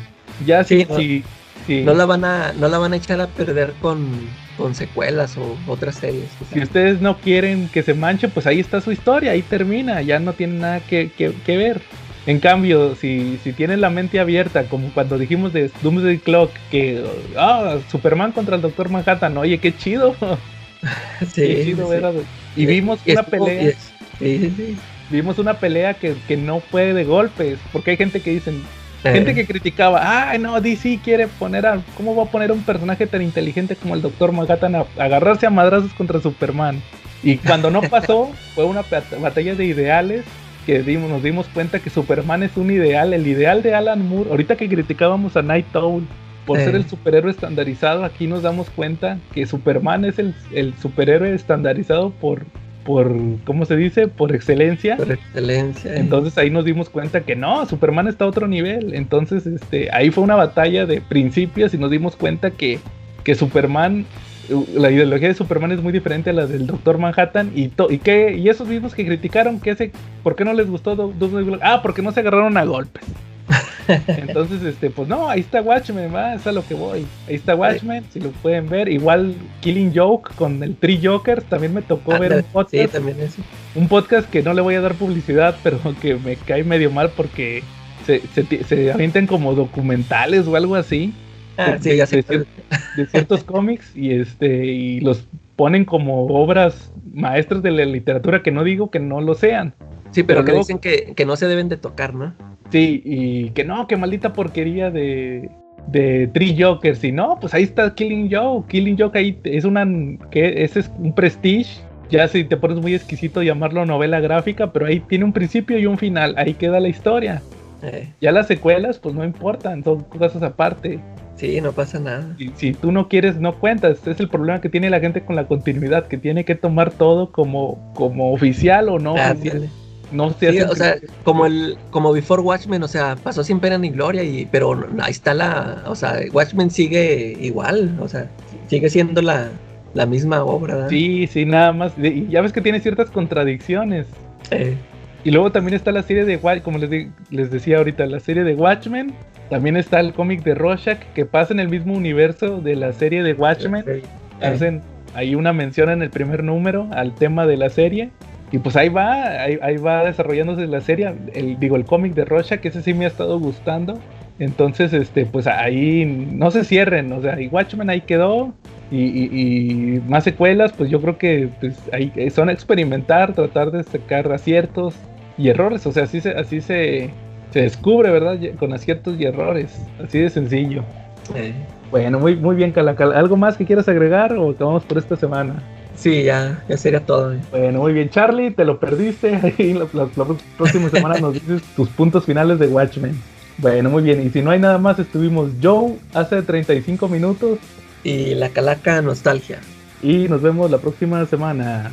Ya si, Sí, no- si- si- no la van a, no la van a echar a perder con, con secuelas o otras series. o sea. si ustedes no quieren que se manche, pues ahí está su historia, ahí termina, ya no tiene nada que, que- que ver. En cambio, si, si tienen la mente abierta, como cuando dijimos de Doomsday Clock, que ah, Superman contra el Doctor Manhattan, oye, qué chido, qué Sí, chido sí. era. Y vimos Y una estuvo- pelea, y Sí, sí, vimos una pelea que, que no fue de golpes, porque hay gente que dicen, gente que criticaba, ay no, DC quiere poner a, ¿cómo va a poner a un personaje tan inteligente como el Doctor Manhattan a, agarrarse a madrazos contra Superman? Y cuando no pasó, fue una batalla de ideales que dimos, nos dimos cuenta que Superman es un ideal, el ideal de Alan Moore. Ahorita que criticábamos a Night Owl por ser el superhéroe estandarizado, aquí nos damos cuenta que Superman es el, el superhéroe estandarizado por, por, ¿cómo se dice? Por excelencia. Por excelencia. Entonces ahí nos dimos cuenta que no, Superman está a otro nivel. Entonces, este, ahí fue una batalla de principios y nos dimos cuenta que, que Superman, la ideología de Superman es muy diferente a la del Doctor Manhattan y, y, que, y esos mismos que criticaron que ese, ¿por qué no les gustó? ah, porque no se agarraron a golpes. Entonces, este, pues no, ahí está Watchmen, va, es a lo que voy. Ahí está Watchmen, si lo pueden ver. Igual Killing Joke con el Tree Jokers, también me tocó ver un podcast. Un podcast que no le voy a dar publicidad, pero que me cae medio mal porque se, se, avientan como documentales o algo así. Ah, de, de, ciertos cómics y este y los ponen como obras maestras de la literatura que no digo que no lo sean. Sí, pero, que dicen que, que, no se deben de tocar, ¿no? Sí, y que no, que maldita porquería de, de Three Jokers. Y no, pues ahí está Killing Joke. Killing Joke ahí es una. que Ese es un prestige. Ya si te pones muy exquisito llamarlo novela gráfica, pero ahí tiene un principio y un final. Ahí queda la historia. Eh. Ya las secuelas, pues no importan, son cosas aparte. Sí, no pasa nada. Y si tú no quieres, no cuentas. Es el problema que tiene la gente con la continuidad, que tiene que tomar todo como, como oficial o no oficial. No sé. o sea, como el como Before Watchmen, o sea, pasó sin pena ni gloria, y, pero ahí está la, o sea, Watchmen sigue igual, o sea, sigue siendo la, la misma obra. ¿verdad? Sí, sí, nada más. Y ya ves que tiene ciertas contradicciones. Y luego también está la serie de como les, les decía ahorita, la serie de Watchmen. También está el cómic de Rorschach que pasa en el mismo universo de la serie de Watchmen. Hacen ahí una mención en el primer número al tema de la serie. Y pues ahí va, ahí, va desarrollándose la serie, el, digo, el cómic de Rocha, que ese sí me ha estado gustando. Entonces, este, pues ahí no se cierren, o sea, y Watchmen ahí quedó. Y, más secuelas, pues yo creo que pues, ahí son experimentar, tratar de sacar aciertos y errores. O sea, así se, así se, se descubre, ¿verdad? Con aciertos y errores. Así de sencillo. Bueno, muy, muy bien, Calacal. ¿Algo más que quieras agregar o acabamos por esta semana? Sí, ya, ya sería todo. Bueno, muy bien, Charlie, te lo perdiste. Ahí la, próxima semana nos dices tus puntos finales de Watchmen. Bueno, muy bien. Y si no hay nada más, estuvimos Joe hace 35 minutos. Y la Calaca Nostalgia. Y nos vemos la próxima semana.